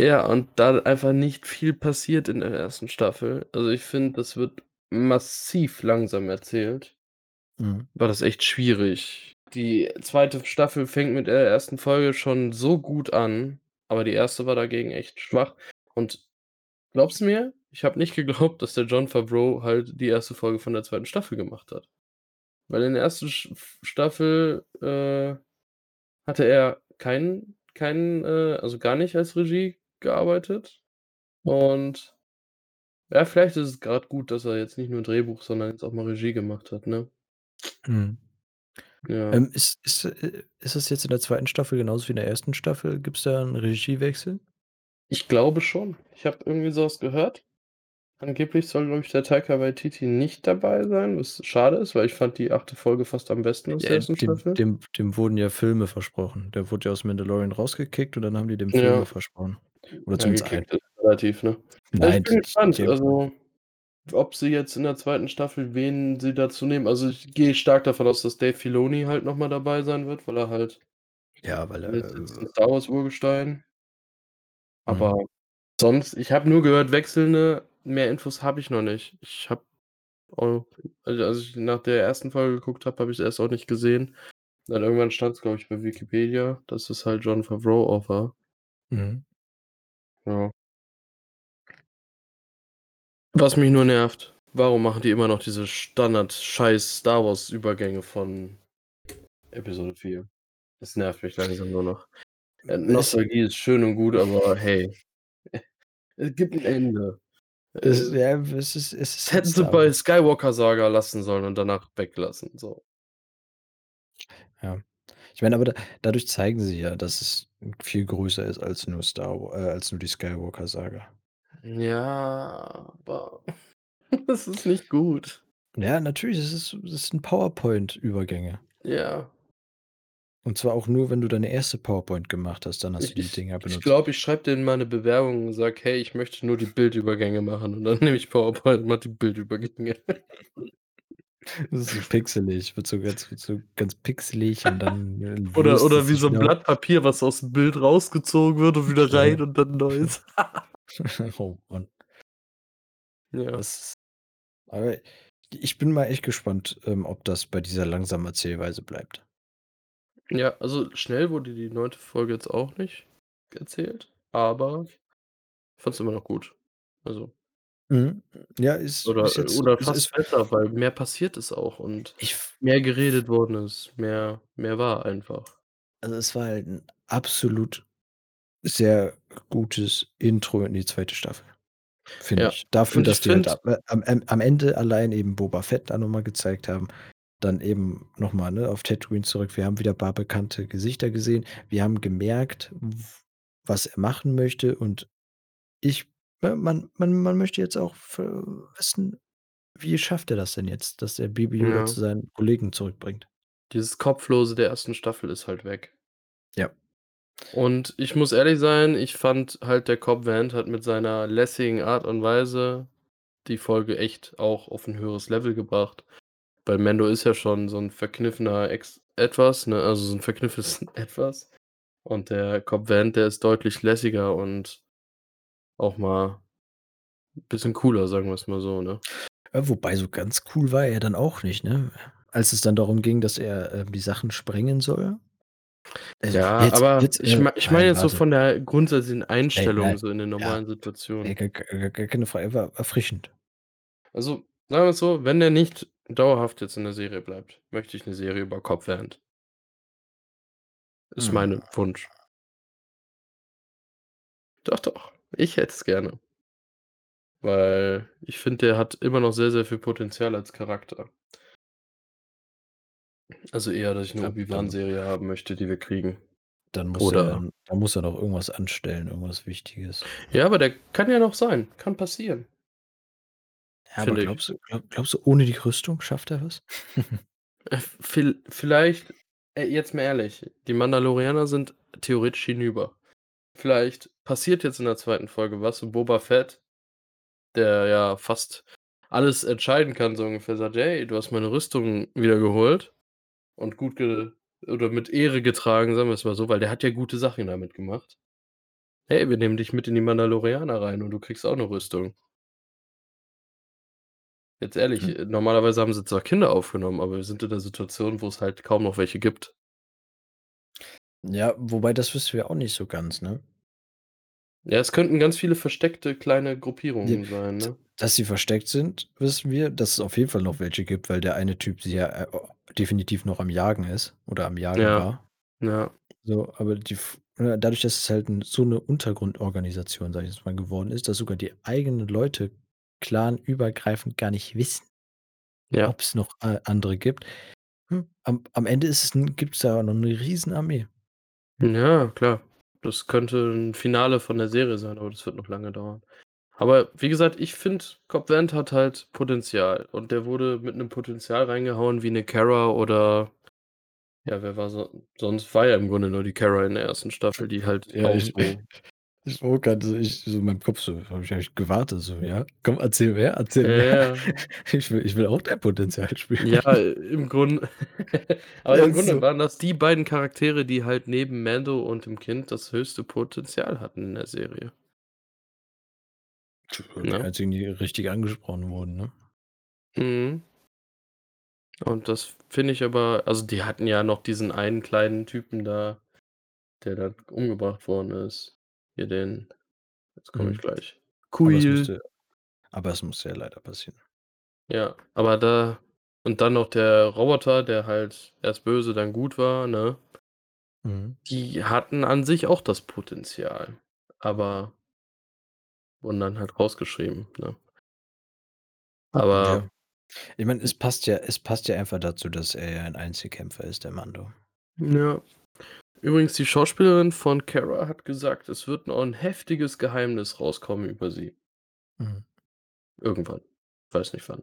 Ja, und da einfach nicht viel passiert in der 1. Staffel. Also, ich finde, das wird massiv langsam erzählt Mhm. war das echt schwierig. Die 2. Staffel fängt mit der 1. Folge schon so gut an, aber die 1. war dagegen echt schwach. Und glaubst du mir, ich habe nicht [LAUGHS] geglaubt, dass der Jon Favreau halt die 1. Folge von der 2. Staffel gemacht hat. Weil in der 1. Sch F Staffel, äh, hatte er keinen keinen, äh also, gar nicht als Regie gearbeitet. Und ja, vielleicht ist es grad gut, dass er jetzt nicht nur Drehbuch, sondern jetzt auch mal Regie gemacht hat, ne? Mhm. Ja. Ähm, ist ist, äh ist es jetzt in der 2. Staffel genauso wie in der 1. Staffel? Gibt's da 'n Regiewechsel? Ich glaube schon. Ich habe irgendwie so was gehört. Angeblich soll, glaube ich, der Taika Waititi nicht dabei sein, was schade ist, weil ich fand die 8. Folge fast am besten aus der Ja, 1. dem Staffel. dem dem wurden ja Filme versprochen. Der wurde ja aus „Mandalorian“ rausgekickt und dann haben die dem Ja. Filme versprochen. Oder Ja, zumindest einen. relativ, ne? Ja, ich Nein, bin gespannt, also, ob sie jetzt in der 2. Staffel wen sie dazu nehmen. Also, ich gehe stark davon aus, dass Dave Filoni halt noch mal dabei sein wird, weil er halt Ja, weil er, ist äh Star Wars Urgestein. Aber Mhm. sonst ich habe nur gehört, wechselnde, mehr Infos habe ich noch nicht. Ich habe auch also, als ich nach der 1. Folge geguckt habe, habe ich's erst auch nicht gesehen. Dann irgendwann stand's, glaube ich, bei Wikipedia, dass es halt Jon Favreau auch war. Mhm. Ja. Was mich nur nervt, warum machen die immer noch diese Standard-Scheiß-Star-Wars-Übergänge von Episode 4? Das nervt mich langsam nur noch. Äh, Nostalgie ist schön und gut, aber hey, [LAUGHS] es gibt 'n Ende. Es ja, es ist es ist hätten sie Star bei Wars. Skywalker-Saga lassen sollen und danach weglassen, so. Ja. Ich meine, aber da dadurch zeigen sie ja, dass es viel größer ist als nur Star äh, als nur die Skywalker-Saga. Ja, aber [LAUGHS] es ist nicht gut. Ja, natürlich, es ist es sind PowerPoint-Übergänge. Ja. Und zwar auch nur, wenn du deine 1. PowerPoint gemacht hast, dann hast du Ich die ich Dinger ich benutzt. glaube, ich schreibe denen mal 'ne Bewerbung und sage: „Hey, ich möchte nur die Bildübergänge machen.“ Und dann [LAUGHS] nehme ich PowerPoint und mache die Bildübergänge. [LAUGHS] Das ist so pixelig, wird so ganz wird so ganz pixelig und dann, äh, Oder oder es wie so 'n wieder. Blatt Papier, was aus'm Bild rausgezogen wird und wieder Ja. rein und dann neues. [LAUGHS] Oh Mann. Ja. Das aber ich bin mal echt gespannt, ähm, ob das bei dieser langsamen Erzählweise bleibt. Ja, also, schnell wurde die 9. Folge jetzt auch nicht erzählt, aber ich fand's immer noch gut. Also Mhm. Ja, ist ist Oder jetzt oder es ist fast besser, weil mehr passiert ist auch und Ich mehr geredet worden ist, mehr mehr war einfach. Also, es war halt 'n absolut sehr gutes Intro in die 2. Staffel, finde Ja, ich. Dafür, ich dass die halt am am Ende allein eben Boba Fett da noch mal gezeigt haben, dann eben noch mal, ne, auf Tatooine zurück. Wir haben wieder paar bekannte Gesichter gesehen. Wir haben gemerkt, was er machen möchte und ich ne, man man man möchte jetzt auch wissen, wie schafft er das denn jetzt, dass er Baby Yoda Ja. zu seinen Kollegen zurückbringt? Dieses Kopflose der 1. Staffel ist halt weg. Ja. Und ich muss ehrlich sein, ich fand halt, der Cobb Vanth hat mit seiner lässigen Art und Weise die Folge echt auch auf 'n höheres Level gebracht. Weil Mando ist ja schon so 'n verkniffener Ex Etwas, ne, also so 'n verkniffenes [LAUGHS] Etwas. Und der Cobb Vanth, der ist deutlich lässiger und auch mal bisschen cooler, sagen wir's mal so, ne? Äh, wobei so ganz cool war er dann auch nicht, ne? Als es dann darum ging, dass er, ähm, die Sachen sprengen soll. Also, Ja, jetzt aber jetzt, ich äh ich meine nein, jetzt so warte. von der grundsätzlichen Einstellung nein, so in den ja. normalen Ne, Situationen. gar gar gar keine Frage, er war erfrischend. Also, sagen wir's so, wenn der nicht dauerhaft jetzt in der Serie bleibt, möchte ich 'ne Serie über Cobb Vanth. Ist Hm. mein Wunsch. Doch, doch, ich hätte es gerne. Weil ich finde, der hat immer noch sehr, sehr viel Potenzial als Charakter. Also eher, dass ich 'ne dann Obi-Wan-Serie haben möchte, die wir kriegen. Dann muss er Oder dann da muss er noch irgendwas anstellen, irgendwas Wichtiges. Ja, aber der kann ja noch sein. Kann passieren. Ja, aber glaubst du glaub glaubst du, ohne die Rüstung schafft er was? [LAUGHS] Äh, viel vielleicht äh, jetzt mal ehrlich, die Mandalorianer sind theoretisch hinüber. Vielleicht passiert jetzt in der 2. Folge was und Boba Fett, der ja fast alles entscheiden kann, so ungefähr, sagt: „Hey, du hast meine Rüstung wieder geholt und gut ge oder mit Ehre getragen“, sagen wir's mal so, weil der hat ja gute Sachen damit gemacht. „Hey, wir nehmen dich mit in die Mandalorianer rein und du kriegst auch 'ne Rüstung.“ Jetzt ehrlich, Hm. normalerweise haben sie zwar Kinder aufgenommen, aber wir sind in der Situation, wo's halt kaum noch welche gibt. Ja, wobei das wissen wir auch nicht so ganz, ne? Ja, es könnten ganz viele versteckte kleine Ja, Gruppierungen sein, d ne? dass sie versteckt sind, wissen wir, dass es auf jeden Fall noch welche gibt, weil der eine Typ sie ja, äh, definitiv noch am Jagen ist oder am Jagen Ja, war. ja. So, aber die dadurch, dass es halt so 'ne Untergrundorganisation, sage ich jetzt mal, geworden ist, dass sogar die eigenen Leute clanübergreifend gar nicht wissen Ja. ob's noch, äh, andere gibt. Hm, am am Ende ist es da noch 'ne Riesenarmee. Ja, klar. Das könnte 'n Finale von der Serie sein, aber das wird noch lange dauern. Aber wie gesagt, ich finde, Cobb Vanth hat halt Potenzial und der wurde mit 'nem Potenzial reingehauen wie 'ne Cara oder ja, wer war so sonst war ja im Grunde nur die Cara in der 1. Staffel, die halt Ja, auch ich so ich wollte grad so ich so in meinem Kopf so habe ich habe ich gewartet so: „Ja, komm, erzähl mehr, erzähl Ja, mehr.“ ja. [LAUGHS] Ich will ich will auch dein Potenzial Ja, spüren. äh, im Grunde aber Ja, im [LAUGHS] Grunde so. waren das die beiden Charaktere, die halt neben Mando und dem Kind das höchste Potenzial hatten in der Serie. Die Ne? einzigen, die richtig angesprochen wurden, ne? Mhm. Und das finde ich aber also, die hatten ja noch diesen einen kleinen Typen da, der dann umgebracht worden ist. Hier den jetzt komme ich Mhm. gleich. Aber es Kuiil. musste aber es musste ja leider passieren. Ja, aber da und dann noch der Roboter, der halt erst böse, dann gut war, ne? Mhm. Die hatten an sich auch das Potenzial, aber wurden dann halt rausgeschrieben, ne? Aber Ja. Ich meine, es passt ja es passt ja einfach dazu, dass er ja ein Einzelkämpfer ist, der Mando. Ja. Übrigens, die Schauspielerin von Cara hat gesagt, es wird noch 'n heftiges Geheimnis rauskommen über sie. Mhm. Irgendwann. Weiß nicht wann.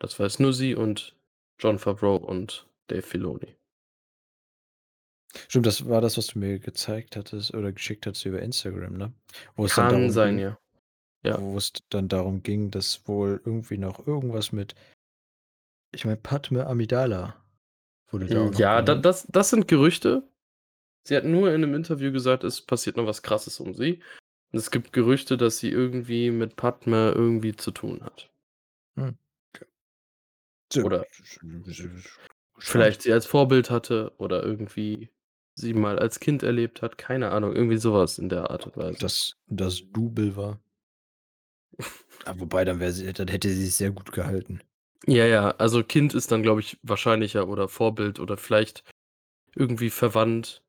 Das weiß nur sie und Jon Favreau und Dave Filoni. Stimmt, das war das, was du mir gezeigt hattest oder geschickt hattest über Instagram, ne? Wo es dann Kann sein, ging ja. Ja. wo es dann darum ging, dass wohl irgendwie noch irgendwas mit ich meine, Padmé Amidala wurde da Hm, ja, da das das sind Gerüchte. Sie hat nur in 'nem Interview gesagt, es passiert noch was Krasses um sie. Und es gibt Gerüchte, dass sie irgendwie mit Padmé irgendwie zu tun hat. Hm, okay. Tja, Oder vielleicht sie als Vorbild hatte oder irgendwie sie mal als Kind erlebt hat, keine Ahnung, irgendwie so was in der Art und Weise. Das das Double war. Ah, wobei, dann sie dann hätte sie es sehr gut gehalten. Ja, ja, also Kind ist dann, glaube ich, wahrscheinlicher oder Vorbild oder vielleicht irgendwie verwandt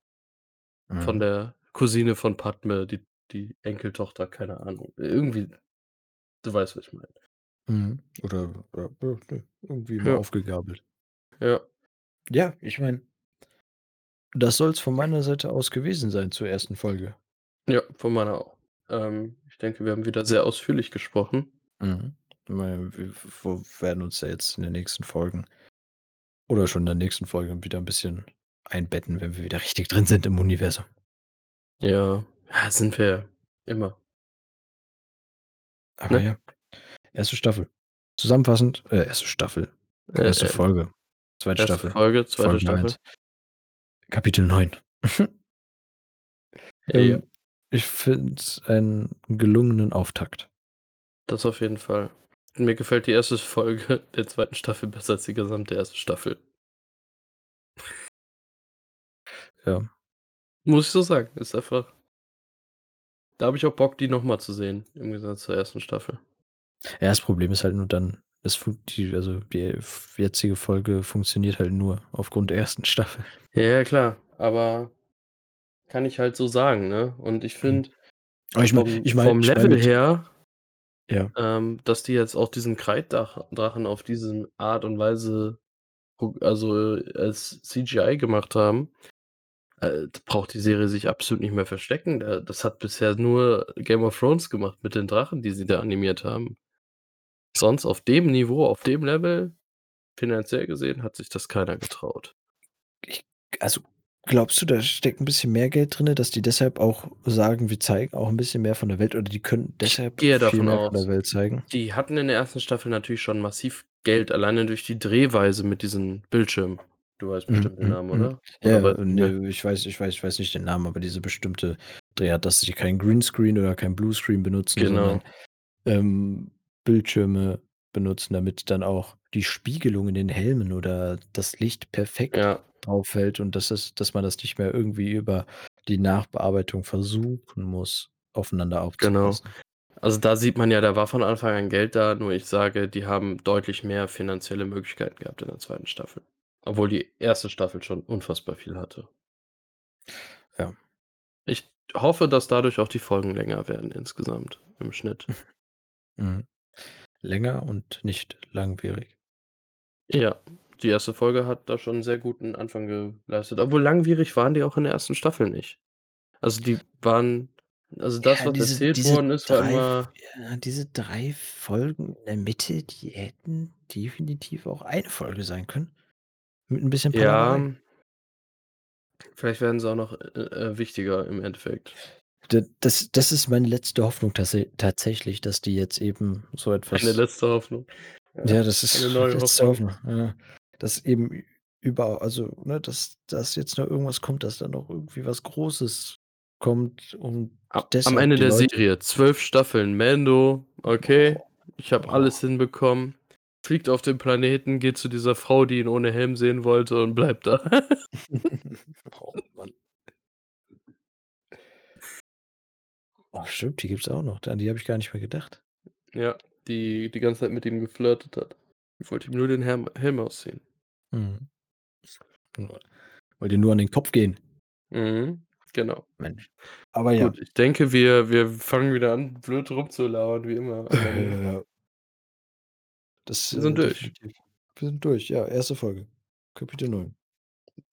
von Mhm. der Cousine von Padmé, die die Enkeltochter, keine Ahnung. Irgendwie du weißt, was ich meine. Mhm. Oder oder ja, ne, irgendwie mal Ja. aufgegabelt. Ja. Ja, ich meine das soll's von meiner Seite aus gewesen sein zur 1. Folge. Ja, von meiner auch. Ähm, ich denke, wir haben wieder sehr ausführlich gesprochen. Mhm. Wir werden uns ja jetzt in den nächsten Folgen Oder schon in der nächsten Folge wieder 'n bisschen einbetten, wenn wir wieder richtig drin sind im Universum. Ja, ja, sind wir immer. Aber Ne? ja, 1. Staffel. Zusammenfassend äh, 1. Staffel, Äh, 1. äh, Folge, 2. 1. Staffel, Folge, 2. Folge Staffel. 1. Kapitel 9. [LAUGHS] Ja. Ich finde es einen gelungenen Auftakt. Das auf jeden Fall. Mir gefällt die 1. Folge [LAUGHS] der 2. Staffel besser als die gesamte 1. Staffel. Ja. Muss ich so sagen. Ist einfach da habe ich auch Bock, die noch mal zu sehen, im Gegensatz zur 1. Staffel. Ja, das Problem ist halt nur dann, fun die also, die jetzige Folge funktioniert halt nur aufgrund der 1. Staffel. Ja, klar, aber kann ich halt so sagen, ne? Und ich Mhm. finde ich meine vom ich meine vom ich Level mit her Ja. ähm, dass die jetzt auch diesen Kreiddach Drachen auf diesen Art und Weise also, als CGI gemacht haben, äh, braucht die Serie sich absolut nicht mehr verstecken. Äh, das hat bisher nur Game of Thrones gemacht mit den Drachen, die sie da animiert haben. Sonst auf dem Niveau, auf dem Level, finanziell gesehen, hat sich das keiner getraut. Ich also, glaubst du, da steckt 'n bisschen mehr Geld drin, dass die deshalb auch sagen: „Wir zeigen auch 'n bisschen mehr von der Welt“, oder die können deshalb viel mehr von der aus. Welt zeigen? Die hatten in der 1. Staffel natürlich schon massiv Geld, alleine durch die Drehweise mit diesen Bildschirmen. Du weißt Mhm, bestimmt den mhm, Namen, mhm. oder? Ja, Oder weißt ja, nicht mehr? ne, ich weiß ich weiß ich weiß nicht den Namen, aber diese bestimmte Drehart, dass sie kein Greenscreen oder kein Bluescreen benutzen, sondern, Genau. ähm, Bildschirme benutzen, damit dann auch die Spiegelung in den Helmen oder das Licht perfekt Ja. Drauf fällt und dass es dass man das nicht mehr irgendwie über die Nachbearbeitung versuchen muss, aufeinander Genau. aufzupassen. Also, da sieht man ja, da war von Anfang an Geld da, nur ich sage, die haben deutlich mehr finanzielle Möglichkeiten gehabt in der 2. Staffel. Obwohl die 1. Staffel schon unfassbar viel hatte. Ja. Ich hoffe, dass dadurch auch die Folgen länger werden insgesamt im Schnitt. [LAUGHS] Mhm. Länger und nicht langwierig. Ja, die 1. Folge hat da schon 'n sehr guten Anfang geleistet. Obwohl langwierig waren die auch in der 1. Staffel nicht. Also, die waren also, das, Ja, was diese erzählt diese worden ist, war 3 F immer ja, diese 3 Folgen in der Mitte, die hätten definitiv auch eine Folge sein können, mit 'n bisschen Ja. Vielleicht werden sie auch noch, äh, äh, wichtiger im Endeffekt. D das das ist meine letzte Hoffnung tatsä tatsächlich, dass die jetzt eben so Eine etwas letzte Hoffnung. Ja, Ja, das eine ist neue letzte Hoffnung. Hoffnung, ja. Dass eben über also, ne, dass dass jetzt noch irgendwas kommt, dass da noch irgendwie was Großes kommt und am Ende der Leute Serie 12 Staffeln Mando, okay, ich habe alles hinbekommen, fliegt auf den Planeten, geht zu dieser Frau, die ihn ohne Helm sehen wollte und bleibt da. [LAUGHS] Oh Mann. Oh, stimmt, die gibt's auch noch. An die habe ich gar nicht mehr gedacht. Ja, die die ganze Zeit mit ihm geflirtet hat. Die wollte ihm nur den Herm Helm ausziehen. Mhm. Wollte ihr nur an den Kopf gehen. Mhm, genau. Mensch. Aber ja. Gut, ich denke, wir wir fangen wieder an, blöd rumzulabern wie immer. [LAUGHS] Das, Wir sind äh, durch. definitiv. Wir sind durch, ja, 1. Folge, Kapitel 9.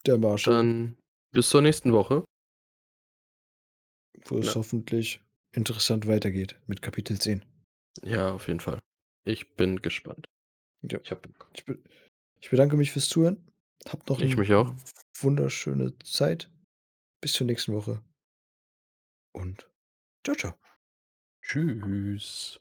Der Marshal. Dann bis zur nächsten Woche. Wo es Ja. hoffentlich interessant weitergeht mit Kapitel 10. Ja, auf jeden Fall. Ich bin gespannt. Ja. Ich Bock. Ich be ich bedanke mich fürs Zuhören. Habt noch Ich auch. wunderschöne Zeit. Bis zur nächsten Woche. Und tschau, tschau. Tschüss.